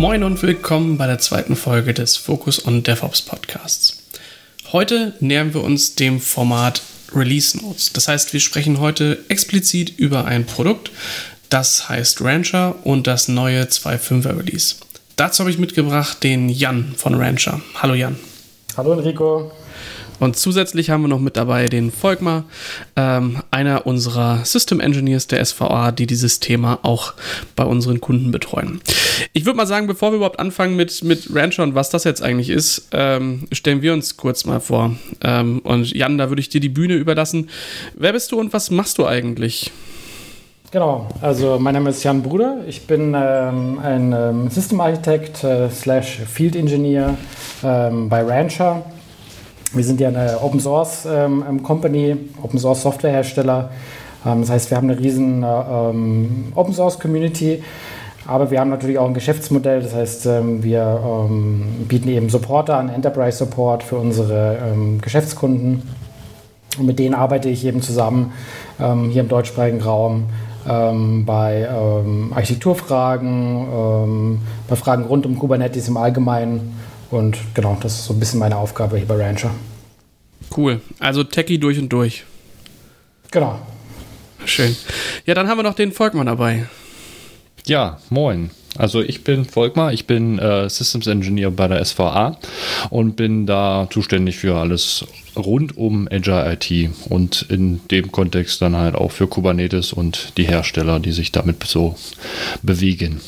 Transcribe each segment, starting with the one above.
Moin und willkommen bei der zweiten Folge des Focus on DevOps Podcasts. Heute nähern wir uns dem Format Release Notes. Das heißt, wir sprechen heute explizit über ein Produkt, das heißt Rancher und das neue 2.5er Release. Dazu habe ich mitgebracht den Jan von Rancher. Hallo Jan. Hallo Enrico. Und zusätzlich haben wir noch mit dabei den Volkmar, ähm, einer unserer System Engineers der SVA, die dieses Thema auch bei unseren Kunden betreuen. Ich würde mal sagen, bevor wir überhaupt anfangen mit, mit Rancher und was das jetzt eigentlich ist, ähm, stellen wir uns kurz mal vor. Ähm, und Jan, da würde ich dir die Bühne überlassen. Wer bist du und was machst du eigentlich? Genau, also mein Name ist Jan Bruder. Ich bin ähm, ein ähm, System Architect äh, slash Field Engineer ähm, bei Rancher. Wir sind ja eine Open Source ähm, Company, Open Source Software Hersteller. Ähm, das heißt, wir haben eine riesen äh, ähm, Open Source Community, aber wir haben natürlich auch ein Geschäftsmodell. Das heißt, ähm, wir ähm, bieten eben Supporter an, Enterprise Support für unsere ähm, Geschäftskunden. Und mit denen arbeite ich eben zusammen hier im deutschsprachigen Raum bei Architekturfragen, bei Fragen rund um Kubernetes im Allgemeinen und genau, das ist so ein bisschen meine Aufgabe hier bei Rancher. Cool. Also Techie durch und durch. Genau. Schön. Ja, dann haben wir noch den Volkmann dabei. Ja, moin. Also ich bin Volkmar, ich bin äh, Systems Engineer bei der SVA und bin da zuständig für alles rund um Agile IT und in dem Kontext dann halt auch für Kubernetes und die Hersteller, die sich damit so bewegen.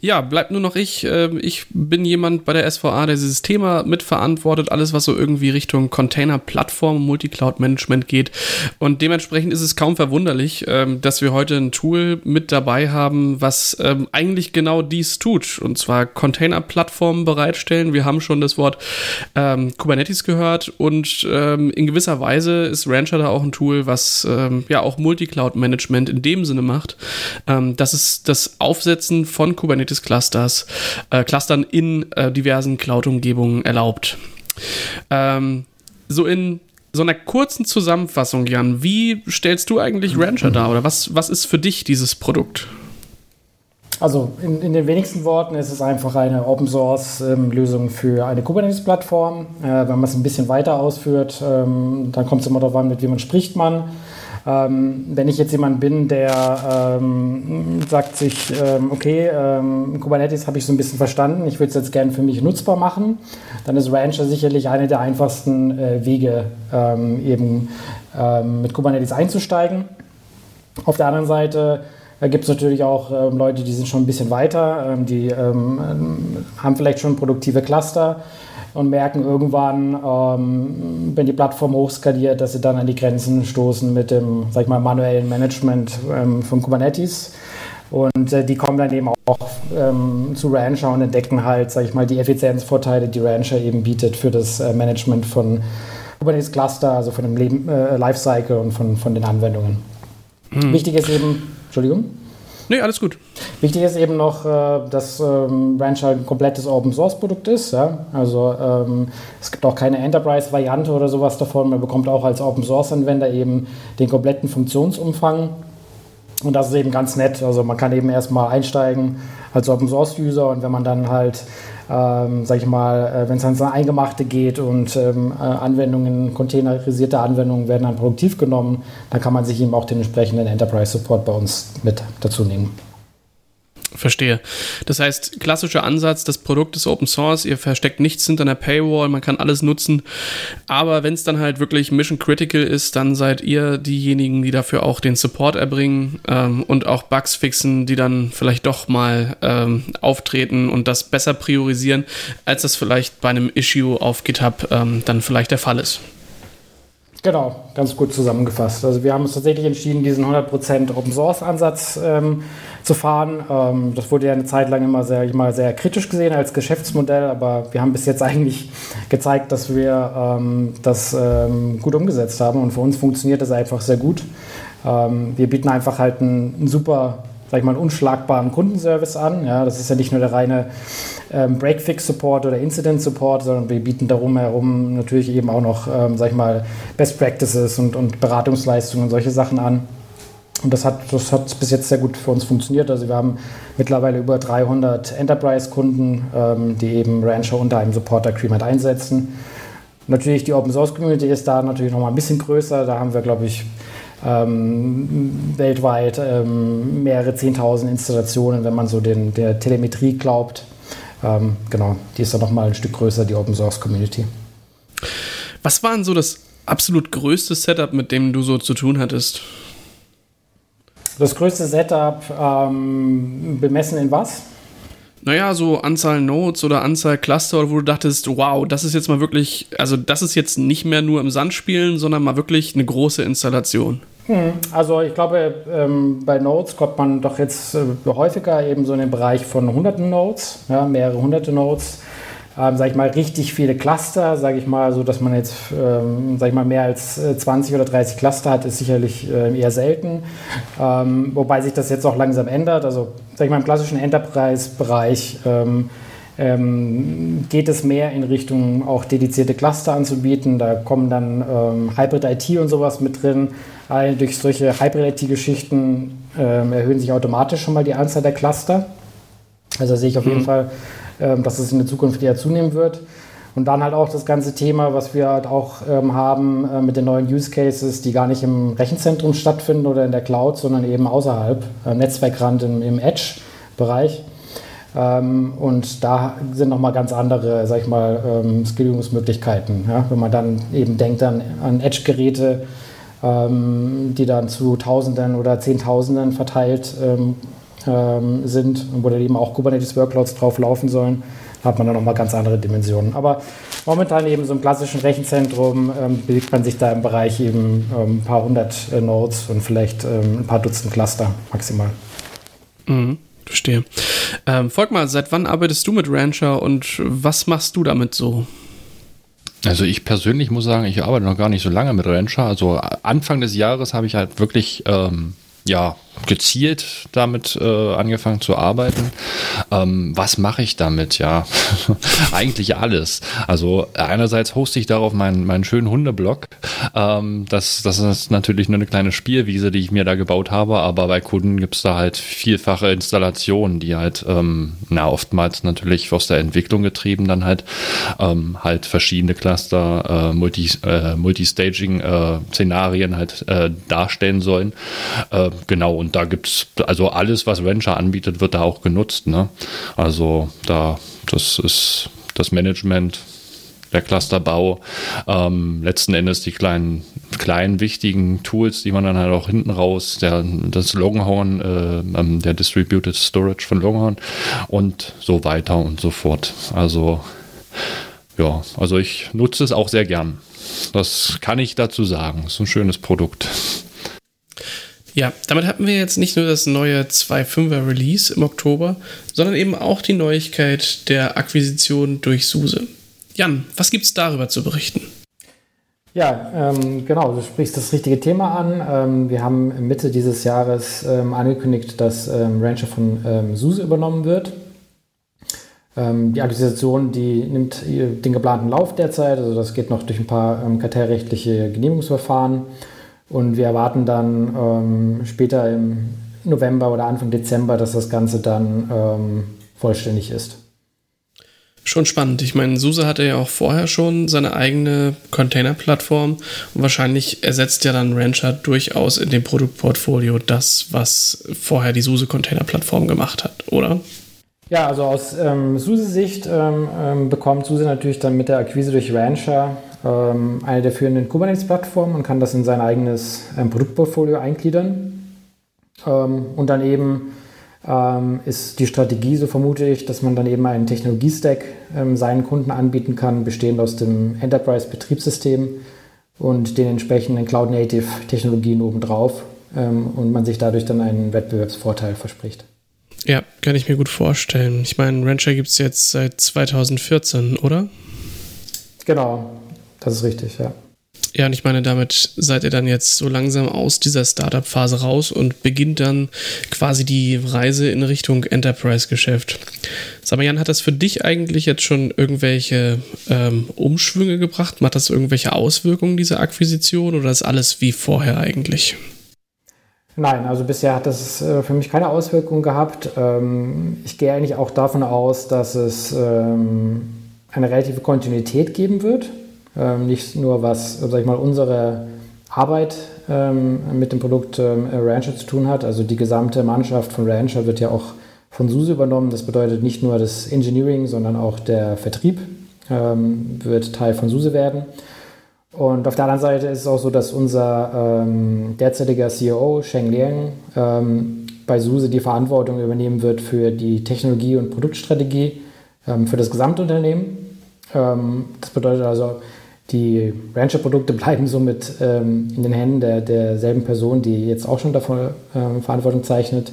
Ja, bleibt nur noch ich. Ähm, ich bin jemand bei der SVA, der dieses Thema mitverantwortet, alles, was so irgendwie Richtung Container-Plattform, Multicloud-Management geht. Und dementsprechend ist es kaum verwunderlich, ähm, dass wir heute ein Tool mit dabei haben, was ähm, eigentlich genau dies tut. Und zwar Container-Plattformen bereitstellen. Wir haben schon das Wort Kubernetes gehört und in gewisser Weise ist Rancher da auch ein Tool, was ja auch Multicloud-Management in dem Sinne macht. das ist das Aufsetzen von Kubernetes Kubernetes-Clusters, äh, Clustern in äh, diversen Cloud-Umgebungen erlaubt. Ähm, so in so einer kurzen Zusammenfassung, Jan, wie stellst du eigentlich Rancher dar oder was, was ist für dich dieses Produkt? Also in, in den wenigsten Worten ist es einfach eine Open Source ähm, Lösung für eine Kubernetes-Plattform. Äh, wenn man es ein bisschen weiter ausführt, ähm, dann kommt es immer darauf an, mit wem man spricht man. Ähm, wenn ich jetzt jemand bin, der ähm, sagt sich, ähm, okay, ähm, Kubernetes habe ich so ein bisschen verstanden, ich würde es jetzt gerne für mich nutzbar machen, dann ist Rancher sicherlich einer der einfachsten äh, Wege, ähm, eben ähm, mit Kubernetes einzusteigen. Auf der anderen Seite da gibt es natürlich auch Leute, die sind schon ein bisschen weiter, die haben vielleicht schon produktive Cluster und merken irgendwann, ähm, wenn die Plattform hochskaliert, dass sie dann an die Grenzen stoßen mit dem, sag ich mal, manuellen Management ähm, von Kubernetes. Und äh, die kommen dann eben auch ähm, zu Rancher und entdecken halt, sag ich mal, die Effizienzvorteile, die Rancher eben bietet für das äh, Management von Kubernetes Cluster, also von dem Leben, äh, Lifecycle und von, von den Anwendungen. Hm. Wichtig ist eben, Entschuldigung. Nee, alles gut. Wichtig ist eben noch, äh, dass ähm, Rancher ein komplettes Open-Source-Produkt ist. Also ähm, es gibt auch keine Enterprise-Variante oder sowas davon. Man bekommt auch als Open-Source-Anwender eben den kompletten Funktionsumfang. Und das ist eben ganz nett. Also man kann eben erstmal einsteigen als Open-Source-User und wenn man dann halt ähm, sag ich mal, äh, wenn es ans Eingemachte geht und ähm, äh, Anwendungen, containerisierte Anwendungen werden dann produktiv genommen, dann kann man sich eben auch den entsprechenden Enterprise Support bei uns mit dazu nehmen. Verstehe. Das heißt, klassischer Ansatz, das Produkt ist Open Source, ihr versteckt nichts hinter einer Paywall, man kann alles nutzen. Aber wenn es dann halt wirklich mission critical ist, dann seid ihr diejenigen, die dafür auch den Support erbringen ähm, und auch Bugs fixen, die dann vielleicht doch mal ähm, auftreten und das besser priorisieren, als das vielleicht bei einem Issue auf GitHub ähm, dann vielleicht der Fall ist. Genau, ganz gut zusammengefasst. Also wir haben uns tatsächlich entschieden, diesen 100% Open Source Ansatz ähm, zu fahren. Ähm, das wurde ja eine Zeit lang immer sehr, mal sehr kritisch gesehen als Geschäftsmodell, aber wir haben bis jetzt eigentlich gezeigt, dass wir ähm, das ähm, gut umgesetzt haben und für uns funktioniert das einfach sehr gut. Ähm, wir bieten einfach halt einen, einen super sag ich mal, einen unschlagbaren Kundenservice an. Ja, das ist ja nicht nur der reine ähm, Breakfix-Support oder Incident-Support, sondern wir bieten darum herum natürlich eben auch noch, ähm, sag ich mal, Best Practices und, und Beratungsleistungen und solche Sachen an. Und das hat, das hat bis jetzt sehr gut für uns funktioniert. Also wir haben mittlerweile über 300 Enterprise-Kunden, ähm, die eben Rancher unter einem Support-Agreement einsetzen. Natürlich die Open Source Community ist da natürlich noch mal ein bisschen größer. Da haben wir, glaube ich, ähm, weltweit ähm, mehrere 10.000 Installationen, wenn man so den, der Telemetrie glaubt. Ähm, genau, die ist dann noch mal ein Stück größer, die Open Source Community. Was war denn so das absolut größte Setup, mit dem du so zu tun hattest? Das größte Setup ähm, bemessen in was? Naja, so Anzahl Nodes oder Anzahl Cluster, wo du dachtest, wow, das ist jetzt mal wirklich, also das ist jetzt nicht mehr nur im Sand spielen, sondern mal wirklich eine große Installation. Also ich glaube, ähm, bei Nodes kommt man doch jetzt äh, häufiger eben so in den Bereich von hunderten Nodes, ja, mehrere hunderte Nodes ähm, sage ich mal, richtig viele Cluster, sage ich mal, so dass man jetzt, ähm, sage ich mal, mehr als 20 äh, oder 30 Cluster hat, ist sicherlich äh, eher selten. Ähm, wobei sich das jetzt auch langsam ändert. Also, sage ich mal, im klassischen Enterprise-Bereich ähm, ähm, geht es mehr in Richtung auch dedizierte Cluster anzubieten. Da kommen dann ähm, Hybrid IT und sowas mit drin. All durch solche Hybrid IT-Geschichten ähm, erhöhen sich automatisch schon mal die Anzahl der Cluster. Also sehe ich auf mhm. jeden Fall ähm, dass es in der Zukunft eher zunehmen wird. Und dann halt auch das ganze Thema, was wir halt auch ähm, haben äh, mit den neuen Use Cases, die gar nicht im Rechenzentrum stattfinden oder in der Cloud, sondern eben außerhalb, äh, Netzwerkrand im, im Edge-Bereich. Ähm, und da sind nochmal ganz andere, sag ich mal, ähm, Skalierungsmöglichkeiten. Ja? Wenn man dann eben denkt an, an Edge-Geräte, ähm, die dann zu Tausenden oder Zehntausenden verteilt ähm, ähm, sind, wo dann eben auch Kubernetes-Workloads drauf laufen sollen, hat man dann nochmal ganz andere Dimensionen. Aber momentan eben so im klassischen Rechenzentrum ähm, bewegt man sich da im Bereich eben ähm, ein paar hundert äh, Nodes und vielleicht ähm, ein paar Dutzend Cluster maximal. Mhm. Verstehe. Ähm, Volkmar, seit wann arbeitest du mit Rancher und was machst du damit so? Also ich persönlich muss sagen, ich arbeite noch gar nicht so lange mit Rancher. Also Anfang des Jahres habe ich halt wirklich ähm, ja gezielt damit äh, angefangen zu arbeiten. Ähm, was mache ich damit? Ja, eigentlich alles. Also einerseits hoste ich darauf meinen, meinen schönen Hundeblog. Ähm, das, das ist natürlich nur eine kleine Spielwiese, die ich mir da gebaut habe, aber bei Kunden gibt es da halt vielfache Installationen, die halt, ähm, na, oftmals natürlich aus der Entwicklung getrieben, dann halt ähm, halt verschiedene Cluster, äh, Multi, äh, Multistaging-Szenarien äh, halt äh, darstellen sollen. Äh, genau, und da gibt es, also alles, was Venture anbietet, wird da auch genutzt. Ne? Also da, das ist das Management, der Clusterbau, ähm, letzten Endes die kleinen, kleinen wichtigen Tools, die man dann halt auch hinten raus, der, das Longhorn, äh, ähm, der Distributed Storage von Longhorn und so weiter und so fort. Also ja, also ich nutze es auch sehr gern. Das kann ich dazu sagen. Das ist ein schönes Produkt. Ja, damit hatten wir jetzt nicht nur das neue 2.5er Release im Oktober, sondern eben auch die Neuigkeit der Akquisition durch SUSE. Jan, was gibt es darüber zu berichten? Ja, ähm, genau, du sprichst das richtige Thema an. Ähm, wir haben Mitte dieses Jahres ähm, angekündigt, dass ähm, Rancher von ähm, SUSE übernommen wird. Ähm, die Akquisition, die nimmt den geplanten Lauf derzeit, also das geht noch durch ein paar kartellrechtliche Genehmigungsverfahren. Und wir erwarten dann ähm, später im November oder Anfang Dezember, dass das Ganze dann ähm, vollständig ist. Schon spannend. Ich meine, SUSE hatte ja auch vorher schon seine eigene Container-Plattform und wahrscheinlich ersetzt ja dann Rancher durchaus in dem Produktportfolio das, was vorher die SUSE Container-Plattform gemacht hat, oder? Ja, also aus ähm, SUSE-Sicht ähm, ähm, bekommt SUSE natürlich dann mit der Akquise durch Rancher eine der führenden Kubernetes-Plattformen und kann das in sein eigenes ähm, Produktportfolio eingliedern. Ähm, und dann eben ähm, ist die Strategie, so vermute ich, dass man dann eben einen Technologiestack ähm, seinen Kunden anbieten kann, bestehend aus dem Enterprise-Betriebssystem und den entsprechenden Cloud-Native-Technologien obendrauf ähm, und man sich dadurch dann einen Wettbewerbsvorteil verspricht. Ja, kann ich mir gut vorstellen. Ich meine, Rancher gibt es jetzt seit 2014, oder? Genau, das ist richtig, ja. Ja, und ich meine, damit seid ihr dann jetzt so langsam aus dieser Startup-Phase raus und beginnt dann quasi die Reise in Richtung Enterprise-Geschäft. Sag mal, Jan, hat das für dich eigentlich jetzt schon irgendwelche ähm, Umschwünge gebracht? Macht das irgendwelche Auswirkungen, diese Akquisition, oder ist alles wie vorher eigentlich? Nein, also bisher hat das äh, für mich keine Auswirkungen gehabt. Ähm, ich gehe eigentlich auch davon aus, dass es ähm, eine relative Kontinuität geben wird. Ähm, nicht nur was, sag ich mal, unsere Arbeit mit dem Produkt Rancher zu tun hat. Also die gesamte Mannschaft von Rancher wird ja auch von SUSE übernommen. Das bedeutet nicht nur das Engineering, sondern auch der Vertrieb wird Teil von SUSE werden. Und auf der anderen Seite ist es auch so, dass unser ähm, derzeitiger CEO, Sheng Liang, ähm, bei SUSE die Verantwortung übernehmen wird für die Technologie- und Produktstrategie ähm, für das Gesamtunternehmen. Ähm, das bedeutet also, die Rancher-Produkte bleiben somit ähm, in den Händen der, derselben Person, die jetzt auch schon davon ähm, Verantwortung zeichnet.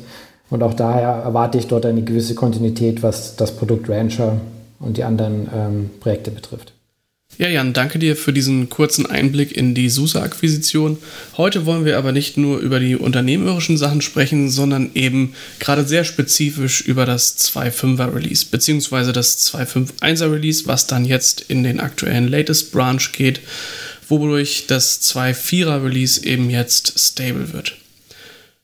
Und auch daher erwarte ich dort eine gewisse Kontinuität, was das Produkt Rancher und die anderen Projekte betrifft. Ja, Jan, danke dir für diesen kurzen Einblick in die SUSE-Akquisition. Heute wollen wir aber nicht nur über die unternehmerischen Sachen sprechen, sondern eben gerade sehr spezifisch über das 2.5er Release, beziehungsweise das 2.5.1er Release, was dann jetzt in den aktuellen Latest Branch geht, wodurch das 2.4er Release eben jetzt stable wird.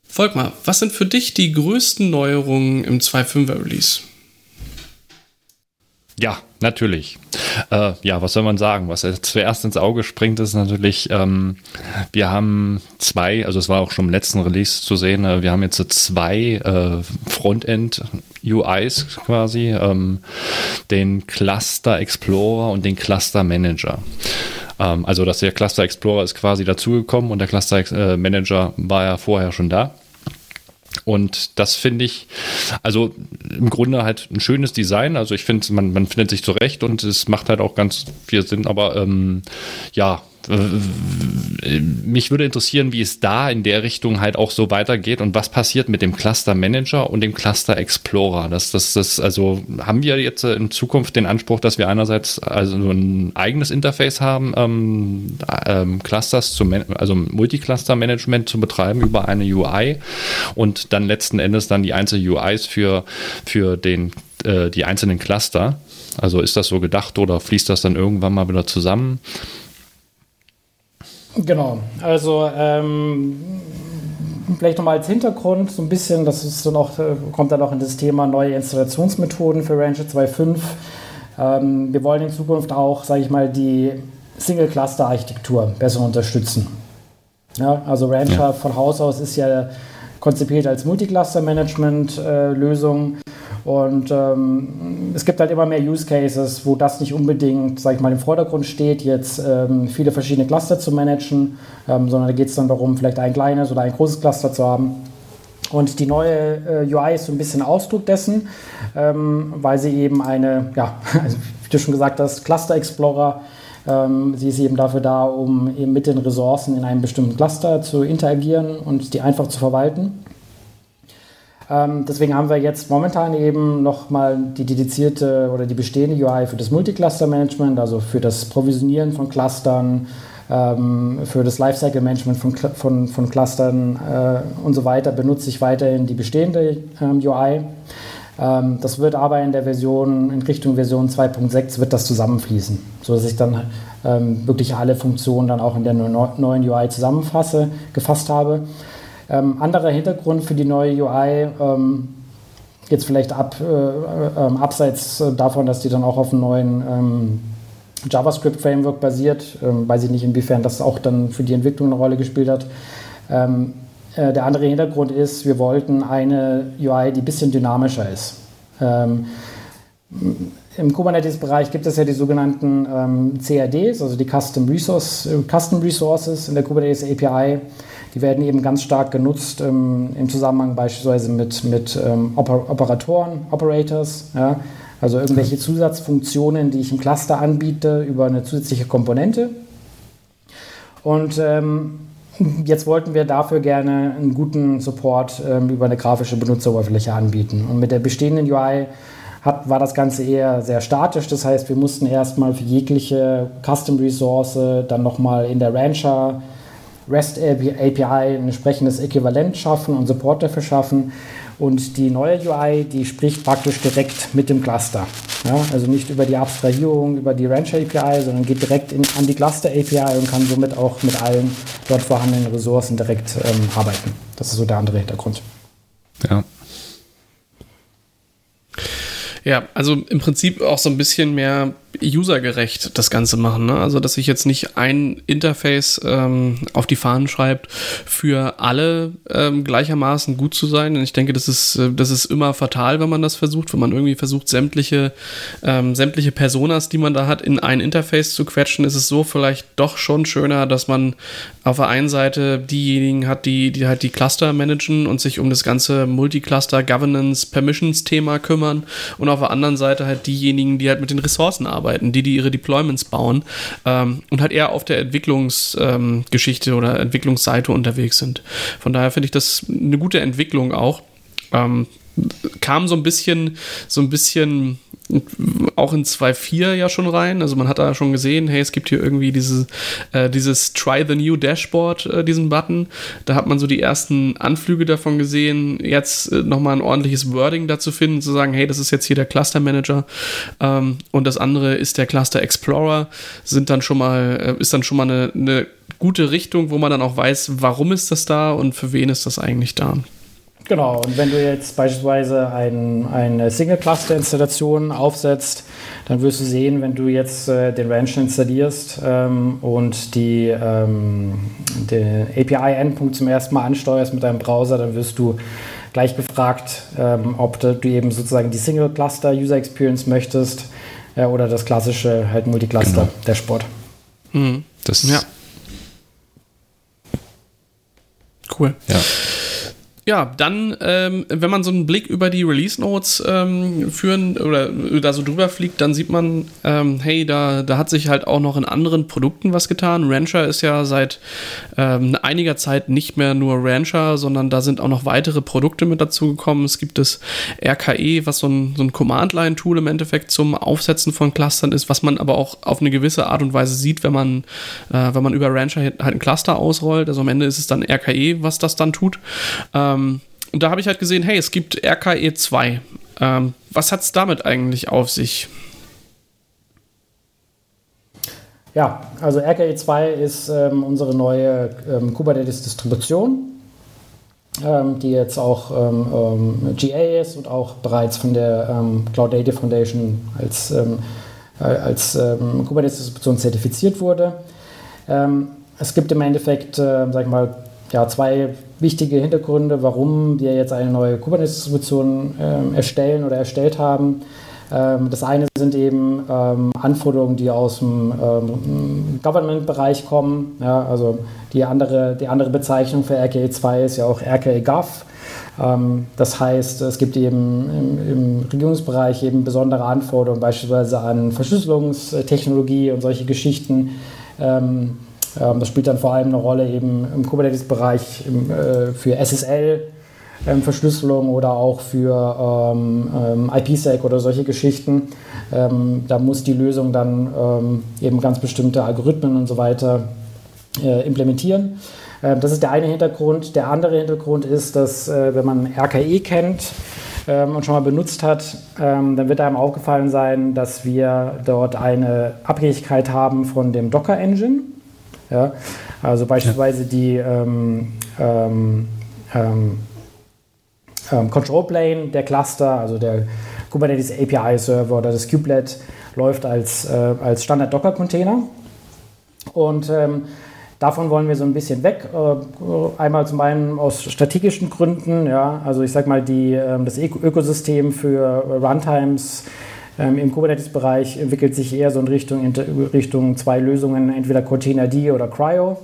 Volkmar, was sind für dich die größten Neuerungen im 2.5er Release? Ja, natürlich. Äh, ja, was soll man sagen? Was zuerst ins Auge springt, ist natürlich, ähm, wir haben zwei, also es war auch schon im letzten Release zu sehen, äh, wir haben jetzt so zwei äh, Frontend-UIs quasi, ähm, den Cluster Explorer und den Cluster Manager ähm, also, dass der Cluster Explorer ist quasi dazugekommen und der Cluster äh, Manager war ja vorher schon da. Und das finde ich, also im Grunde halt ein schönes Design. Also ich finde, man, man findet sich zurecht und es macht halt auch ganz viel Sinn. Aber ähm, ja, mich würde interessieren, wie es da in der Richtung halt auch so weitergeht und was passiert mit dem Cluster Manager und dem Cluster Explorer. Das, das, das, also haben wir jetzt in Zukunft den Anspruch, dass wir einerseits also ein eigenes Interface haben, ähm, ähm, Clusters zu, also Multicluster Management zu betreiben über eine UI und dann letzten Endes dann die einzelnen UIs für, für den, äh, die einzelnen Cluster. Also ist das so gedacht oder fließt das dann irgendwann mal wieder zusammen? Genau, also ähm, vielleicht nochmal als Hintergrund so ein bisschen, das ist dann auch, äh, kommt dann auch in das Thema neue Installationsmethoden für Ranger 2.5. Ähm, wir wollen in Zukunft auch, sage ich mal, die Single-Cluster-Architektur besser unterstützen. Ja, also Rancher ja. von Haus aus ist ja konzipiert als Multicluster-Management-Lösung. Äh, und ähm, es gibt halt immer mehr Use Cases, wo das nicht unbedingt, sag ich mal, im Vordergrund steht, jetzt ähm, viele verschiedene Cluster zu managen, ähm, sondern da geht es dann darum, vielleicht ein kleines oder ein großes Cluster zu haben. Und die neue äh, UI ist so ein bisschen Ausdruck dessen, ähm, weil sie eben eine, ja, also, wie du schon gesagt hast, Cluster Explorer ähm, sie ist eben dafür da, um eben mit den Ressourcen in einem bestimmten Cluster zu interagieren und die einfach zu verwalten. Ähm, deswegen haben wir jetzt momentan eben nochmal die dedizierte oder die bestehende UI für das Multicluster-Management, also für das Provisionieren von Clustern, ähm, für das Lifecycle-Management von, von, von Clustern äh, und so weiter benutze ich weiterhin die bestehende ähm, UI. Ähm, das wird aber in der Version, in Richtung Version 2.6 wird das zusammenfließen, sodass ich dann ähm, wirklich alle Funktionen dann auch in der neuen UI zusammenfasse, gefasst habe. Ähm, anderer Hintergrund für die neue UI, ähm, jetzt vielleicht ab, äh, äh, abseits davon, dass die dann auch auf einem neuen ähm, JavaScript-Framework basiert, ähm, weiß ich nicht, inwiefern das auch dann für die Entwicklung eine Rolle gespielt hat. Ähm, äh, der andere Hintergrund ist, wir wollten eine UI, die ein bisschen dynamischer ist. Ähm, im Kubernetes-Bereich gibt es ja die sogenannten ähm, CRDs, also die Custom, Resource, äh, Custom Resources in der Kubernetes API. Die werden eben ganz stark genutzt ähm, im Zusammenhang beispielsweise mit, mit ähm, Oper Operatoren, Operators, ja? also irgendwelche. Zusatzfunktionen, die ich im Cluster anbiete über eine zusätzliche Komponente. Und ähm, jetzt wollten wir dafür gerne einen guten Support ähm, über eine grafische Benutzeroberfläche anbieten. Und mit der bestehenden UI hat, war das Ganze eher sehr statisch. Das heißt, wir mussten erstmal für jegliche Custom Resource dann nochmal in der Rancher REST API ein entsprechendes Äquivalent schaffen und Support dafür schaffen. Und die neue UI, die spricht praktisch direkt mit dem Cluster. Ja, also nicht über die Abstrahierung, über die Rancher API, sondern geht direkt in, an die Cluster API und kann somit auch mit allen dort vorhandenen Ressourcen direkt ähm, arbeiten. Das ist so der andere Hintergrund. Ja. Ja, also im Prinzip auch so ein bisschen mehr usergerecht das Ganze machen. Ne? Also, dass sich jetzt nicht ein Interface ähm, auf die Fahnen schreibt, für alle ähm, gleichermaßen gut zu sein. Und ich denke, das ist, äh, das ist immer fatal, wenn man das versucht, wenn man irgendwie versucht, sämtliche, ähm, sämtliche Personas, die man da hat, in ein Interface zu quetschen, ist es so vielleicht doch schon schöner, dass man auf der einen Seite diejenigen hat, die, die halt die Cluster managen und sich um das ganze Multicluster Governance Permissions Thema kümmern und auf der anderen Seite halt diejenigen, die halt mit den Ressourcen arbeiten arbeiten, die, die ihre Deployments bauen ähm, und halt eher auf der Entwicklungsgeschichte ähm, oder Entwicklungsseite unterwegs sind. Von daher finde ich das eine gute Entwicklung auch. Ähm, kam so ein bisschen, so ein bisschen auch in 2.4 ja schon rein. Also man hat da schon gesehen, hey, es gibt hier irgendwie diese, äh, dieses Try the New Dashboard, äh, diesen Button. Da hat man so die ersten Anflüge davon gesehen. Jetzt äh, nochmal ein ordentliches Wording dazu finden, zu sagen, hey, das ist jetzt hier der Cluster Manager ähm, und das andere ist der Cluster Explorer. Sind dann schon mal, äh, ist dann schon mal eine, eine gute Richtung, wo man dann auch weiß, warum ist das da und für wen ist das eigentlich da. Genau, und wenn du jetzt beispielsweise ein, eine Single-Cluster-Installation aufsetzt, dann wirst du sehen, wenn du jetzt äh, den Rancher installierst ähm, und die, ähm, den API-Endpunkt zum ersten Mal ansteuerst mit deinem Browser, dann wirst du gleich gefragt, ähm, ob du eben sozusagen die Single-Cluster-User-Experience möchtest äh, oder das klassische halt Multicluster-Dashboard. Genau. Mhm. Das ja. Cool. Ja. Ja, dann, ähm, wenn man so einen Blick über die Release Notes ähm, führen oder da so drüber fliegt, dann sieht man, ähm, hey, da, da hat sich halt auch noch in anderen Produkten was getan. Rancher ist ja seit ähm, einiger Zeit nicht mehr nur Rancher, sondern da sind auch noch weitere Produkte mit dazu gekommen. Es gibt das RKE, was so ein, so ein Command-Line-Tool im Endeffekt zum Aufsetzen von Clustern ist, was man aber auch auf eine gewisse Art und Weise sieht, wenn man, äh, wenn man über Rancher halt ein Cluster ausrollt. Also am Ende ist es dann RKE, was das dann tut. Ähm, ähm, und da habe ich halt gesehen, hey, es gibt RKE 2. Ähm, was hat es damit eigentlich auf sich? Ja, also RKE 2 ist ähm, unsere neue ähm, Kubernetes-Distribution, ähm, die jetzt auch ähm, GA ist und auch bereits von der Cloud Data Foundation als, äh, als Kubernetes-Distribution zertifiziert wurde. es gibt im Endeffekt, äh, sag ich mal, ja, zwei wichtige Hintergründe, warum wir jetzt eine neue Kubernetes-Distribution äh, erstellen oder erstellt haben. Ähm, das eine sind eben ähm, Anforderungen, die aus dem ähm, Government-Bereich kommen. Ja, also die andere, die andere Bezeichnung für RKE 2 ist ja auch RKE Gov. Ähm, das heißt, es gibt eben im, im, Regierungsbereich eben besondere Anforderungen, beispielsweise an Verschlüsselungstechnologie und solche Geschichten. Ähm, ähm, das spielt dann vor allem eine Rolle eben im Kubernetes-Bereich äh, für SSL. Ähm, Verschlüsselung oder auch für ähm, ähm, IPsec oder solche Geschichten. Ähm, da muss die Lösung dann ähm, eben ganz bestimmte Algorithmen und so weiter äh, implementieren. Das ist der eine Hintergrund. Der andere Hintergrund ist, dass äh, wenn man RKE kennt, ähm, und schon mal benutzt hat, dann wird einem aufgefallen sein, dass wir dort eine Abhängigkeit haben von dem Docker Engine. Ja? Also beispielsweise die ähm, ähm, ähm, ähm, Control Plane der Cluster, also der Kubernetes API Server oder das Kubelet läuft als, äh, als Standard Docker Container. Und ähm, davon wollen wir so ein bisschen weg. Äh, einmal zum einen aus strategischen Gründen, ja, also ich sag mal, die, äh, das Ökosystem für Runtimes ähm, Im Kubernetes-Bereich entwickelt sich eher so in Richtung, Richtung zwei Lösungen, entweder Containerd oder Cryo.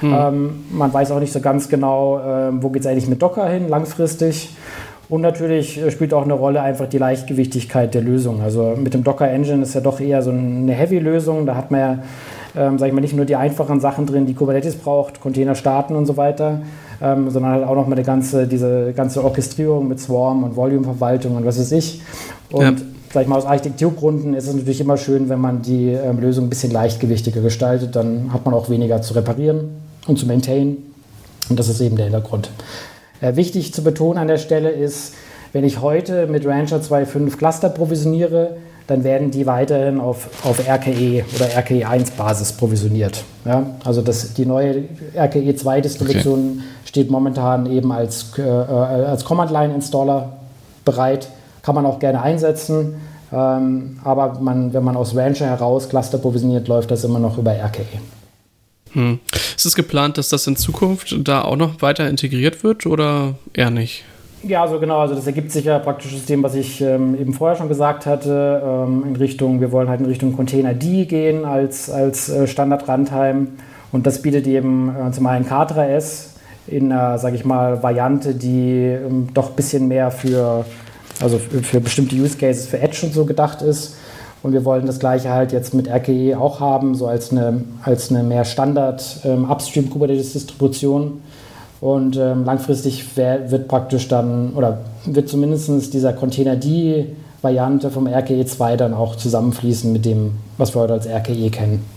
Hm. Ähm, man weiß auch nicht so ganz genau, äh, wo geht es eigentlich mit Docker hin, langfristig. Und natürlich äh, spielt auch eine Rolle einfach die Leichtgewichtigkeit der Lösung. Also mit dem Docker Engine ist ja doch eher so eine Heavy-Lösung. Da hat man ja, ähm, sag ich mal, nicht nur die einfachen Sachen drin, die Kubernetes braucht, Container starten und so weiter, ähm, sondern halt auch noch mal eine ganze, diese ganze Orchestrierung mit Swarm und Volume-Verwaltung und was weiß ich. Und ja sag ich mal, aus Architekturgründen ist es natürlich immer schön, wenn man die ähm, Lösung ein bisschen leichtgewichtiger gestaltet. Dann hat man auch weniger zu reparieren und zu maintainen. Und das ist eben der Hintergrund. Äh, wichtig zu betonen an der Stelle ist, wenn ich heute mit Rancher 2.5 Cluster provisioniere, dann werden die weiterhin auf, auf RKE oder RKE1-Basis provisioniert. Ja? Also das, die neue RKE 2-Distribution okay. steht momentan eben als, äh, als Command-Line-Installer bereit. Kann man auch gerne einsetzen. Ähm, aber man, wenn man aus Rancher heraus Cluster provisioniert, läuft das immer noch über RKE. Hm. Ist es geplant, dass das in Zukunft da auch noch weiter integriert wird oder eher nicht? Ja, also genau, also das ergibt sich ja praktisch aus dem, was ich ähm, eben vorher schon gesagt hatte, ähm, in Richtung, wir wollen halt in Richtung Container D gehen als, als äh, Standard-Runtime und das bietet eben äh, zum einen K3S in einer, sage ich mal, Variante, die ähm, doch ein bisschen mehr für, also für, bestimmte Use Cases, für Edge und so gedacht ist. Und wir wollen das gleiche halt jetzt mit RKE auch haben, so als eine, als eine mehr Standard ähm. Und ähm, langfristig wär, wird praktisch dann, oder wird zumindest dieser Container D-Variante vom RKE 2 dann auch zusammenfließen mit dem, was wir heute als RKE kennen.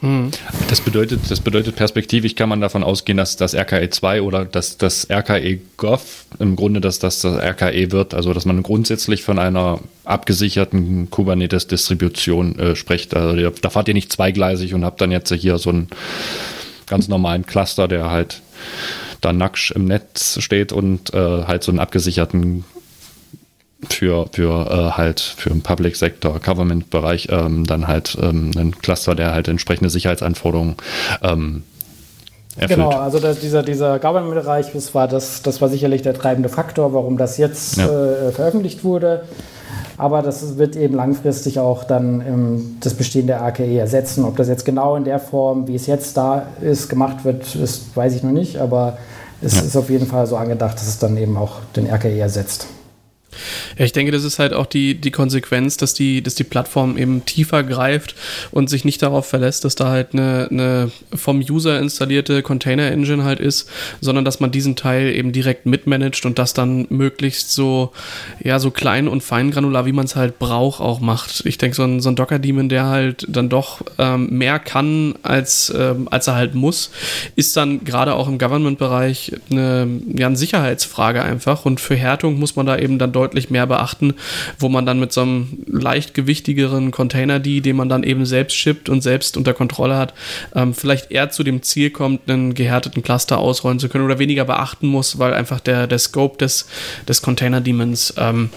Hm. Das bedeutet, das bedeutet perspektivisch kann man davon ausgehen, dass das RKE 2 oder dass das RKE Gov im Grunde dass das, das RKE wird, also dass man grundsätzlich von einer abgesicherten Kubernetes-Distribution äh, spricht. Also da fahrt ihr nicht zweigleisig und habt dann jetzt hier so einen ganz normalen Cluster, der halt da nackt im Netz steht und äh, halt so einen abgesicherten für, für äh, halt für den Public Sector, Government-Bereich ähm, dann halt ähm, einen Cluster, der halt entsprechende Sicherheitsanforderungen ähm, erfüllt. Genau, also das, dieser, dieser Government-Bereich, das war das, das war sicherlich der treibende Faktor, warum das jetzt ja. äh, veröffentlicht wurde. Aber das wird eben langfristig auch dann ähm, das bestehende AKE ersetzen. Ob das jetzt genau in der Form, wie es jetzt da ist, gemacht wird, ist, weiß ich noch nicht. Aber es ja. ist auf jeden Fall so angedacht, dass es dann eben auch den RKE ersetzt. Ja, ich denke, das ist halt auch die, die Konsequenz, dass die, dass die Plattform eben tiefer greift und sich nicht darauf verlässt, dass da halt eine, eine vom User installierte Container-Engine halt ist, sondern dass man diesen Teil eben direkt mitmanagt und das dann möglichst so, ja, so klein und feingranular, wie man es halt braucht, auch macht. Ich denke, so ein, so ein Docker-Daemon, der halt dann doch ähm, mehr kann, als, ähm, als er halt muss, ist dann gerade auch im Government-Bereich eine, ja, eine Sicherheitsfrage einfach und für Härtung muss man da eben dann deutlich mehr beachten, wo man dann mit so einem leichtgewichtigeren Container, die, den man dann eben selbst shippt und selbst unter Kontrolle hat, ähm, vielleicht eher zu dem Ziel kommt, einen gehärteten Cluster ausrollen zu können oder weniger beachten muss, weil einfach der, der Scope des, des Container-Demons ähm,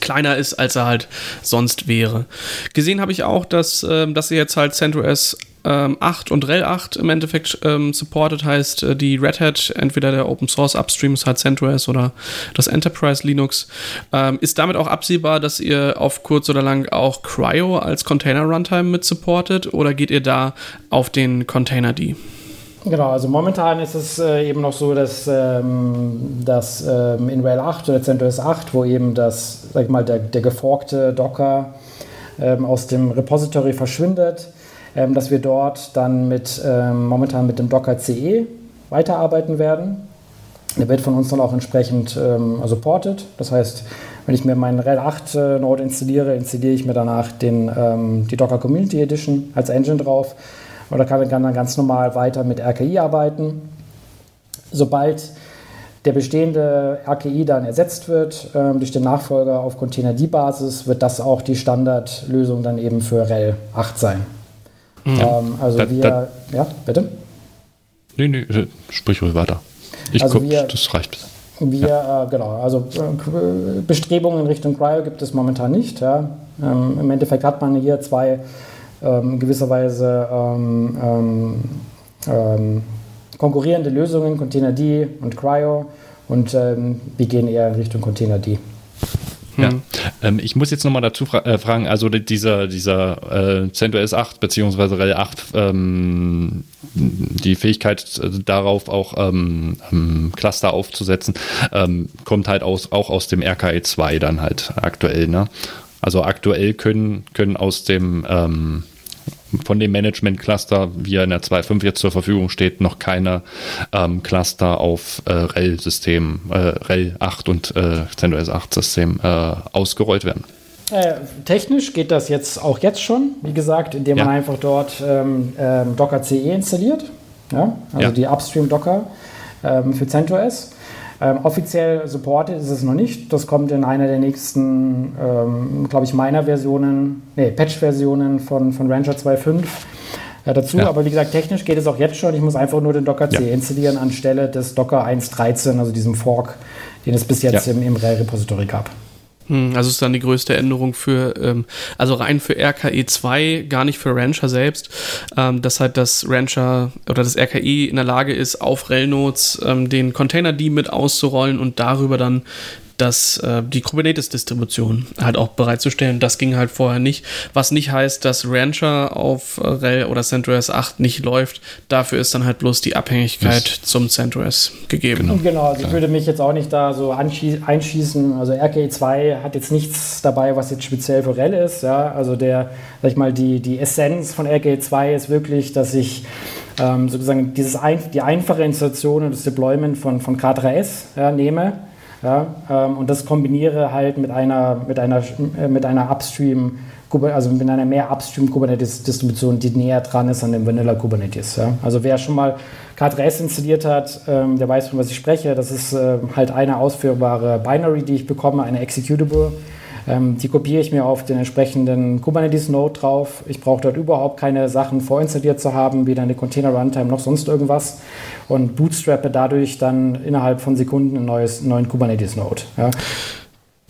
kleiner ist, als er halt sonst wäre. Gesehen habe ich auch, dass, ähm, dass sie jetzt halt CentOS ähm, 8 und RHEL 8 im Endeffekt ähm, supported heißt, äh, die Red Hat, entweder der Open Source Upstream ist halt CentOS oder das Enterprise Linux. Ähm, ist damit auch absehbar, dass ihr auf kurz oder lang auch Cryo als Container Runtime mit supportet oder geht ihr da auf den Container D? Genau, also momentan ist es äh, eben noch so, dass, ähm, dass ähm, in RHEL 8 oder CentOS 8, wo eben das, sag ich mal, der, der geforkte Docker ähm, aus dem Repository verschwindet, ähm, dass wir dort dann mit ähm, momentan mit dem Docker CE weiterarbeiten werden. Der wird von uns dann auch entsprechend ähm, supported. Das heißt, wenn ich mir meinen RHEL 8 äh, Node installiere, installiere ich mir danach den, ähm, die Docker Community Edition als Engine drauf. Oder kann, kann dann ganz normal weiter mit RKI arbeiten. Sobald der bestehende RKI dann ersetzt wird ähm, durch den Nachfolger auf Container-D-Basis, wird das auch die Standardlösung dann eben für RHEL 8 sein. Mhm. Ähm, also da, wir, da, ja, bitte? Nee, nee, äh, sprich ruhig weiter. Ich also guck, wir, das reicht. Wir, ja. äh, genau, also äh, Bestrebungen in Richtung Cryo gibt es momentan nicht. Ja. Ähm, Im Endeffekt hat man hier zwei ähm, gewisserweise ähm, ähm, ähm konkurrierende Lösungen, Container D und Cryo. Und ähm, wir gehen eher in Richtung Container D. Hm. Ähm, ich muss jetzt nochmal dazu fra äh, fragen, also dieser, dieser äh, CentOS 8 bzw. RHEL 8, ähm, die Fähigkeit äh, darauf auch ähm, ähm, Cluster aufzusetzen, ähm, kommt halt aus, auch aus dem RKE 2 dann halt aktuell. Ne? Also aktuell können, können aus dem ähm, von dem Management-Cluster, wie er in der 2.5 jetzt zur Verfügung steht, noch keine ähm, Cluster auf äh, RHEL-System, äh, RHEL 8 und äh, CentOS 8-System äh, ausgerollt werden. Äh, technisch geht das jetzt auch jetzt schon, wie gesagt, indem man einfach dort ähm, ähm, Docker CE installiert, ja? also ja. die Upstream Docker ähm, für CentOS. Ähm, offiziell supported ist es noch nicht. Das kommt in einer der nächsten, ähm, glaube ich, meiner Versionen, nee, Patch-Versionen von, von Rancher 2.5 äh, dazu. Ja. Aber wie gesagt, technisch geht es auch jetzt schon. Ich muss einfach nur den Docker C ja. installieren anstelle des Docker 1.13, also diesem Fork, den es bis jetzt ja. im, im RHEL-Repository gab. Hm, also ist dann die größte Änderung für, ähm, also rein für RKE 2, gar nicht für Rancher selbst, ähm, dass halt das Rancher oder das RKE in der Lage ist, auf Railnodes ähm, den Container die mit auszurollen und darüber dann das, äh, die Kubernetes-Distribution halt auch bereitzustellen. Das ging halt vorher nicht. Was nicht heißt, dass Rancher auf äh, RHEL oder CentOS 8 nicht läuft. Dafür ist dann halt bloß die Abhängigkeit yes. zum CentOS gegeben. Genau, genau also ich würde mich jetzt auch nicht da so einschießen. Also RKE 2 hat jetzt nichts dabei, was jetzt speziell für RHEL ist. Ja? Also der, sag ich mal, die, die Essenz von RKE 2 ist wirklich, dass ich ähm, sozusagen dieses ein, die einfache Installation und das Deployment von, von K3S ja, nehme ja, ähm, und das kombiniere halt mit einer, mit einer, äh, mit einer Upstream, also mit einer mehr Upstream Kubernetes-Distribution, die näher dran ist an dem Vanilla Kubernetes. Ja. Also wer schon mal K3S installiert hat, ähm, der weiß, von was ich spreche. Das ist äh, halt eine ausführbare Binary, die ich bekomme, eine Executable ähm, die kopiere ich mir auf den entsprechenden Kubernetes-Node drauf. Ich brauche dort überhaupt keine Sachen vorinstalliert zu haben, weder eine Container-Runtime noch sonst irgendwas. Und bootstrappe dadurch dann innerhalb von Sekunden einen neuen Kubernetes-Node. Ja.